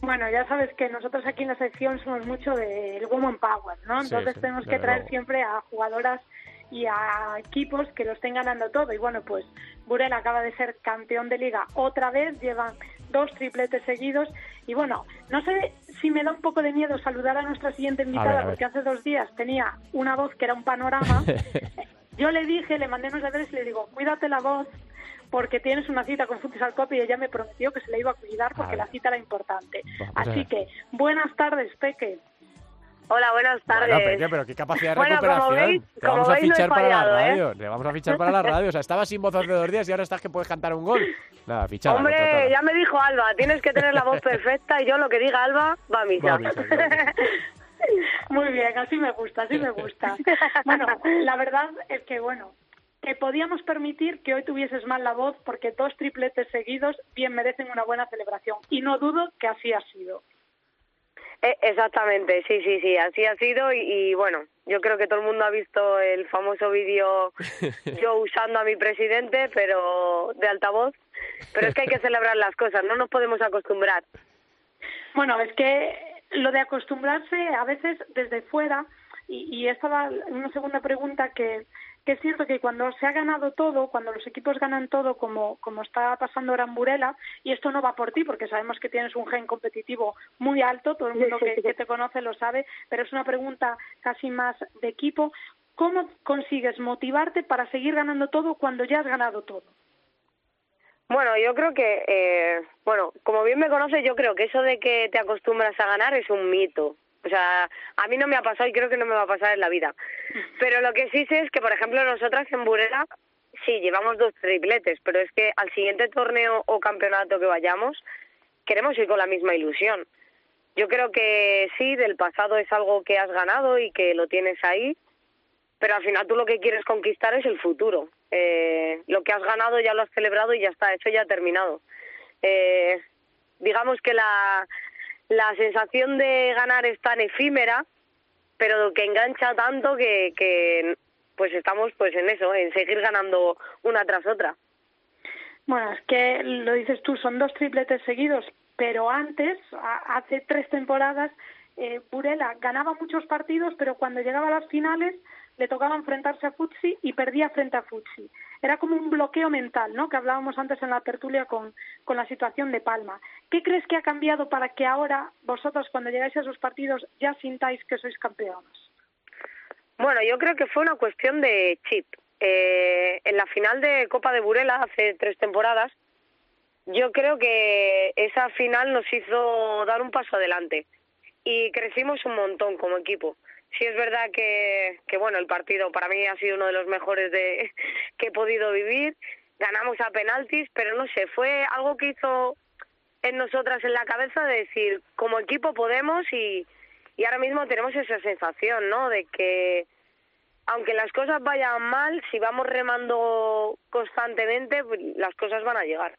Bueno, ya sabes que nosotros aquí en la sección somos mucho del Woman Power, ¿no? Entonces sí, tenemos que traer siempre a jugadoras y a equipos que lo estén ganando todo. Y bueno, pues Burela acaba de ser campeón de liga otra vez, llevan dos tripletes seguidos. Y bueno, no sé si me da un poco de miedo saludar a nuestra siguiente invitada, ver, a ver. porque hace dos días tenía una voz que era un panorama. Yo le dije, le mandé unos deberes y le digo, cuídate la voz porque tienes una cita con Futsal Cop y ella me prometió que se la iba a cuidar porque la cita era importante. Vamos a Así que, buenas tardes, Peque. Hola, buenas tardes. Bueno, Peque, pero qué capacidad de Bueno, como recuperación. veis- Te como vamos a veis, no he fichar para la ¿eh? radio. Te vamos a fichar para la radio. O sea, estabas sin voz hace dos días y ahora estás que puedes cantar un gol. Nada, fichada. Hombre, contratada. ya me dijo Alba, tienes que tener la voz perfecta y yo lo que diga Alba va a misa. Va a misa, claro. Muy bien, así me gusta, así me gusta. Bueno, la verdad es que, bueno, que podíamos permitir que hoy tuvieses mal la voz porque dos tripletes seguidos bien merecen una buena celebración. Y no dudo que así ha sido. Eh, exactamente, sí, sí, sí, así ha sido y, y, bueno, yo creo que todo el mundo ha visto el famoso vídeo yo usando a mi presidente, pero de altavoz, pero es que hay que celebrar las cosas, no nos podemos acostumbrar. Bueno, es que lo de acostumbrarse a veces desde fuera, y, y esta va una segunda pregunta que, que es cierto que cuando se ha ganado todo, cuando los equipos ganan todo, como, como está pasando ahora en Burela, y esto no va por ti, porque sabemos que tienes un gen competitivo muy alto, todo el mundo que, que te conoce lo sabe, pero es una pregunta casi más de equipo. ¿Cómo consigues motivarte para seguir ganando todo cuando ya has ganado todo? Bueno, yo creo que, eh, bueno, como bien me conoces, yo creo que eso de que te acostumbras a ganar es un mito. O sea, a mí no me ha pasado y creo que no me va a pasar en la vida. Pero lo que sí sé es que, por ejemplo, nosotras en Burela, sí, llevamos dos tripletes, pero es que al siguiente torneo o campeonato que vayamos, queremos ir con la misma ilusión. Yo creo que sí, del pasado es algo que has ganado y que lo tienes ahí, pero al final tú lo que quieres conquistar es el futuro. Eh, lo que has ganado ya lo has celebrado y ya está, eso ya ha terminado. Eh, digamos que la, la sensación de ganar es tan efímera, pero que engancha tanto que, que pues estamos pues en eso, en seguir ganando una tras otra. Bueno, es que lo dices tú, son dos tripletes seguidos, pero antes, hace tres temporadas, eh, Burela ganaba muchos partidos, pero cuando llegaba a las finales le tocaba enfrentarse a Futsi y perdía frente a Futsi. Era como un bloqueo mental, ¿no? Que hablábamos antes en la tertulia con, con la situación de Palma. ¿Qué crees que ha cambiado para que ahora vosotros, cuando llegáis a esos partidos, ya sintáis que sois campeones? Bueno, yo creo que fue una cuestión de chip. Eh, en la final de Copa de Burela hace tres temporadas, yo creo que esa final nos hizo dar un paso adelante y crecimos un montón como equipo. Sí es verdad que, que bueno, el partido para mí ha sido uno de los mejores de, que he podido vivir. Ganamos a penaltis, pero no sé, fue algo que hizo en nosotras en la cabeza de decir, como equipo podemos y, y ahora mismo tenemos esa sensación, ¿no? De que aunque las cosas vayan mal, si vamos remando constantemente, pues, las cosas van a llegar.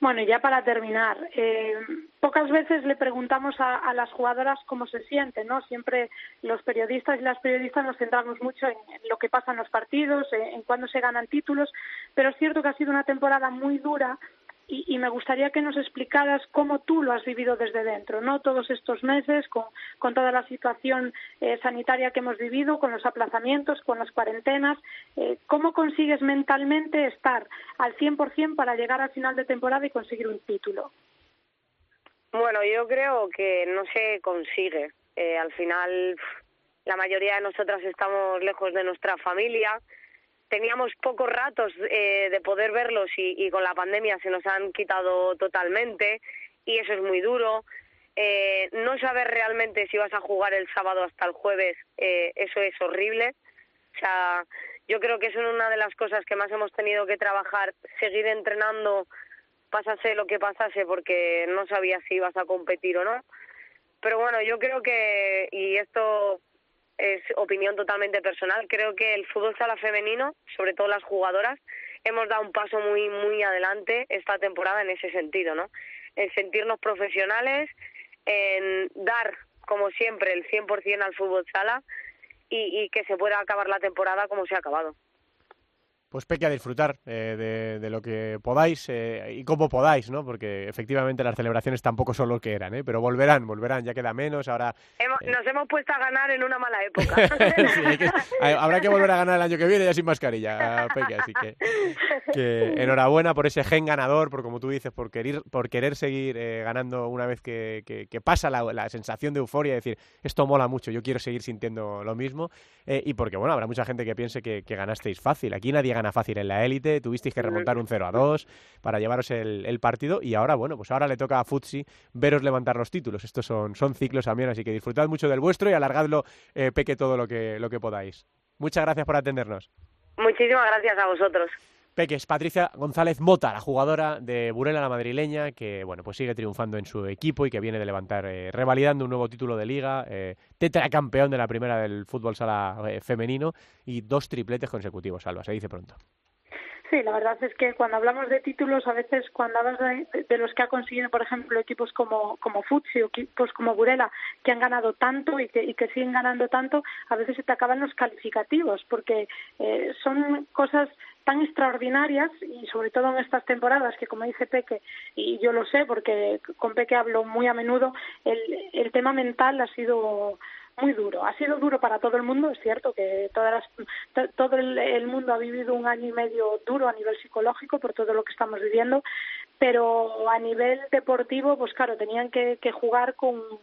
Bueno, ya para terminar, eh, pocas veces le preguntamos a, a las jugadoras cómo se sienten, ¿no? Siempre los periodistas y las periodistas nos centramos mucho en, en lo que pasa en los partidos, en, en cuándo se ganan títulos, pero es cierto que ha sido una temporada muy dura y, y me gustaría que nos explicaras cómo tú lo has vivido desde dentro, ¿no? Todos estos meses, con, toda la situación eh, sanitaria que hemos vivido, con los aplazamientos, con las cuarentenas, eh, ¿cómo consigues mentalmente estar al 100% para llegar al final de temporada y conseguir un título? Bueno, yo creo que no se consigue. Eh, al final, la mayoría de nosotras estamos lejos de nuestra familia. Teníamos pocos ratos eh, de poder verlos y, y con la pandemia se nos han quitado totalmente y eso es muy duro. Eh, no saber realmente si vas a jugar el sábado hasta el jueves, eh, eso es horrible. O sea, yo creo que eso es una de las cosas que más hemos tenido que trabajar, seguir entrenando, pasase lo que pasase, porque no sabías si ibas a competir o no. Pero bueno, yo creo que, y esto es opinión totalmente personal, creo que el fútbol sala femenino, sobre todo las jugadoras, hemos dado un paso muy, muy adelante esta temporada en ese sentido, ¿no? En sentirnos profesionales, en dar, como siempre, el 100% al fútbol sala y, y que se pueda acabar la temporada como se ha acabado. Pues Peque, a disfrutar eh, de, de lo que podáis eh, y como podáis, ¿no? Porque efectivamente las celebraciones tampoco son lo que eran, ¿eh? Pero volverán, volverán, ya queda menos, ahora... Hemos- Nos hemos puesto a ganar en una mala época. Sí, que- habrá que volver a ganar el año que viene ya sin mascarilla, Peque, así que, que enhorabuena por ese gen ganador, por como tú dices, por querer, por querer seguir ganando una vez que, que- que pasa la, la sensación de euforia, de decir, esto mola mucho, yo quiero seguir sintiendo lo mismo, y porque, bueno, habrá mucha gente que piense que, que ganasteis fácil, aquí nadie gana fácil en la élite, tuvisteis que remontar un 0 a 2 para llevaros el, el partido, y ahora, bueno, pues ahora le toca a Futsi veros levantar los títulos, estos son, son ciclos también, así que disfrutad mucho del vuestro y alargadlo, eh, Peque, todo lo que, lo que podáis. Muchas gracias por atendernos. Muchísimas gracias a vosotros. Peque, es Patricia González Mota, la jugadora de Burela la madrileña, que bueno, pues sigue triunfando en su equipo y que viene de levantar, eh, revalidando un nuevo título de liga, eh, tetracampeón de la primera del fútbol sala eh, femenino y dos tripletes consecutivos, Alba, se dice pronto. Sí, la verdad es que cuando hablamos de títulos, a veces cuando hablas de, de los que ha conseguido, por ejemplo, equipos como, como Futsi o equipos como Burela, que han ganado tanto y que, y que siguen ganando tanto, a veces se te acaban los calificativos, porque eh, son cosas tan extraordinarias y sobre todo en estas temporadas que como dice Peque y yo lo sé porque con Peque hablo muy a menudo el, el tema mental ha sido muy duro. Ha sido duro para todo el mundo, es cierto que todas las, to- todo el, mundo ha vivido un año y medio duro a nivel psicológico por todo lo que estamos viviendo, pero a nivel deportivo, pues claro, tenían que, que jugar con co-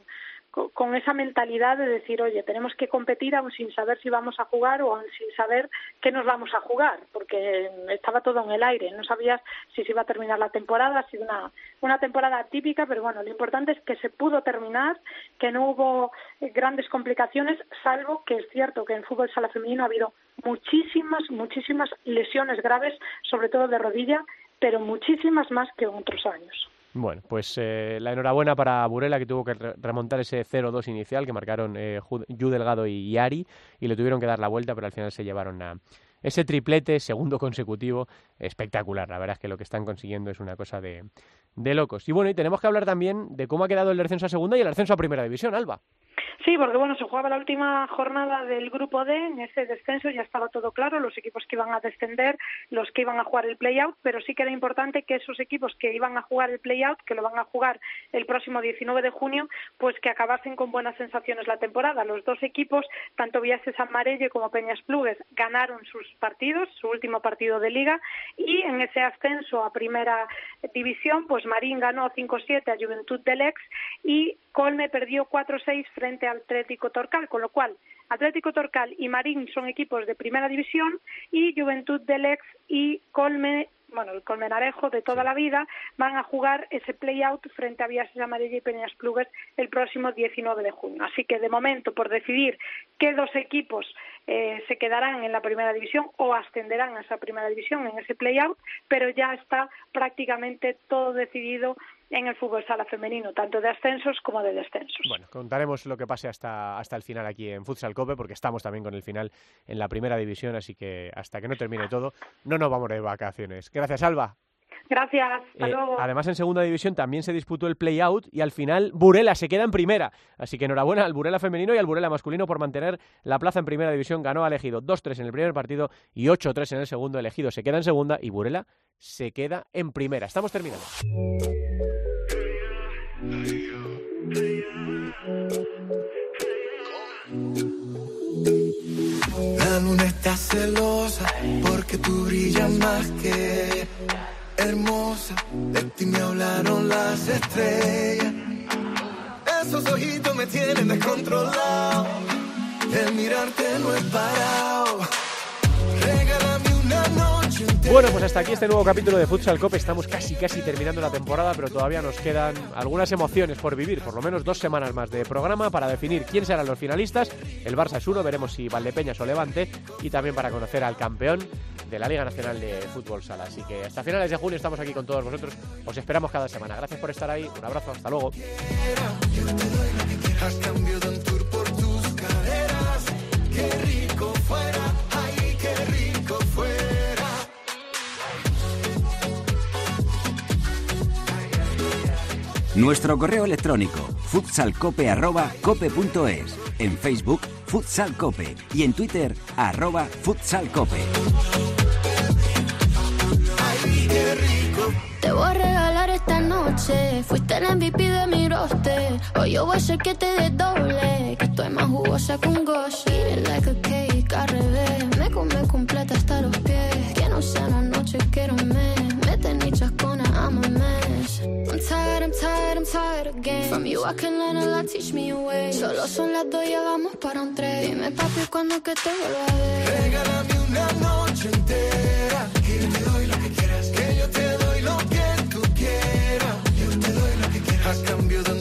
con esa mentalidad de decir, oye, tenemos que competir aún sin saber si vamos a jugar o aún sin saber qué nos vamos a jugar, porque estaba todo en el aire, no sabías si se iba a terminar la temporada, ha sido una, una temporada típica, pero bueno, lo importante es que se pudo terminar, que no hubo eh, grandes complicaciones, salvo que es cierto que en fútbol sala femenino ha habido muchísimas, muchísimas lesiones graves, sobre todo de rodilla, pero muchísimas más que en otros años. Bueno, pues eh, la enhorabuena para Burela que tuvo que re- remontar ese 0-2 inicial que marcaron eh, Yu Delgado y Yari y le tuvieron que dar la vuelta, pero al final se llevaron a ese triplete, segundo consecutivo, espectacular. La verdad es que lo que están consiguiendo es una cosa de, de locos. Y bueno, y tenemos que hablar también de cómo ha quedado el descenso a segunda y el ascenso a primera división, Alba. Sí, porque bueno, se jugaba la última jornada del grupo D, en ese descenso ya estaba todo claro, los equipos que iban a descender, los que iban a jugar el play-out, pero sí que era importante que esos equipos que iban a jugar el play-out, que lo van a jugar el próximo 19 de junio, pues que acabasen con buenas sensaciones la temporada. Los dos equipos, tanto Viases Amarelle como Peñas Plugues, ganaron sus partidos, su último partido de liga, y en ese ascenso a primera división, pues Marín ganó 5-7 a Juventud del Ex y Colme perdió 4-6 frente al Atlético Torcal, con lo cual Atlético Torcal y Marín son equipos de primera división y Juventud del Ex y Colme, bueno, el Colmenarejo de toda la vida, van a jugar ese play-out frente a Viases Amarilla y Peñas Plugues el próximo 19 de junio. Así que de momento, por decidir qué dos equipos eh, se quedarán en la primera división o ascenderán a esa primera división en ese play-out, pero ya está prácticamente todo decidido en el fútbol sala femenino, tanto de ascensos como de descensos. Bueno, contaremos lo que pase hasta, hasta el final aquí en Futsal Cope, porque estamos también con el final en la primera división, así que hasta que no termine todo, no nos vamos de vacaciones. Gracias, Alba. Gracias, hasta Eh, luego. además, en segunda división también se disputó el play-out y al final Burela se queda en primera. Así que enhorabuena al Burela femenino y al Burela masculino por mantener la plaza en primera división. Ganó a Elegido 2-3 en el primer partido y 8-3 en el segundo. Elegido se queda en segunda y Burela se queda en primera. Estamos terminando. La luna está celosa porque tú brillas más que hermosa. De ti me hablaron las estrellas. Esos ojitos me tienen descontrolado. El mirarte no es parado. Bueno, pues hasta aquí este nuevo capítulo de Futsal Cope. Estamos casi, casi terminando la temporada, pero todavía nos quedan algunas emociones por vivir. Por lo menos dos semanas más de programa para definir quién serán los finalistas. El Barça es uno, veremos si Valdepeñas o Levante. Y también para conocer al campeón de la Liga Nacional de Fútbol Sala. Así que hasta finales de junio estamos aquí con todos vosotros. Os esperamos cada semana. Gracias por estar ahí. Un abrazo. Hasta luego. Nuestro correo electrónico futsalcope.cope.es. En Facebook, Futsal Cope. Y en Twitter, arroba futsalcope. Te voy a regalar esta noche. Fuiste el MVP de mi roster. Hoy yo voy a hacer que te des doble. Que estoy más jugosa que un gosh. Eat it like a cake al revés. Me come completa hasta los you I can learn a lot, teach me a way. Solo son las dos, ya vamos para un tren. Dime papi, cuando que te vuelva a ver. Regálame una noche entera. Que yo te doy lo que quieras. Que yo te doy lo que tú quieras. Yo te doy lo que quieras. Has cambiado un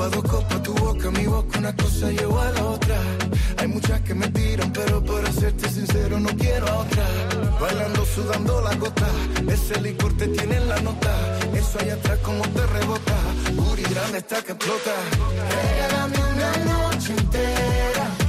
Poca ropa, dos copas, tu boca, mi boca, una cosa lleva a la otra. Hay muchas que me tiran, pero para serte sincero no quiero a otra. Bailando, sudando la gota, ese licor te tiene en la nota. Eso allá atrás como te rebota, Uri grande está que explota. Regálame una noche entera.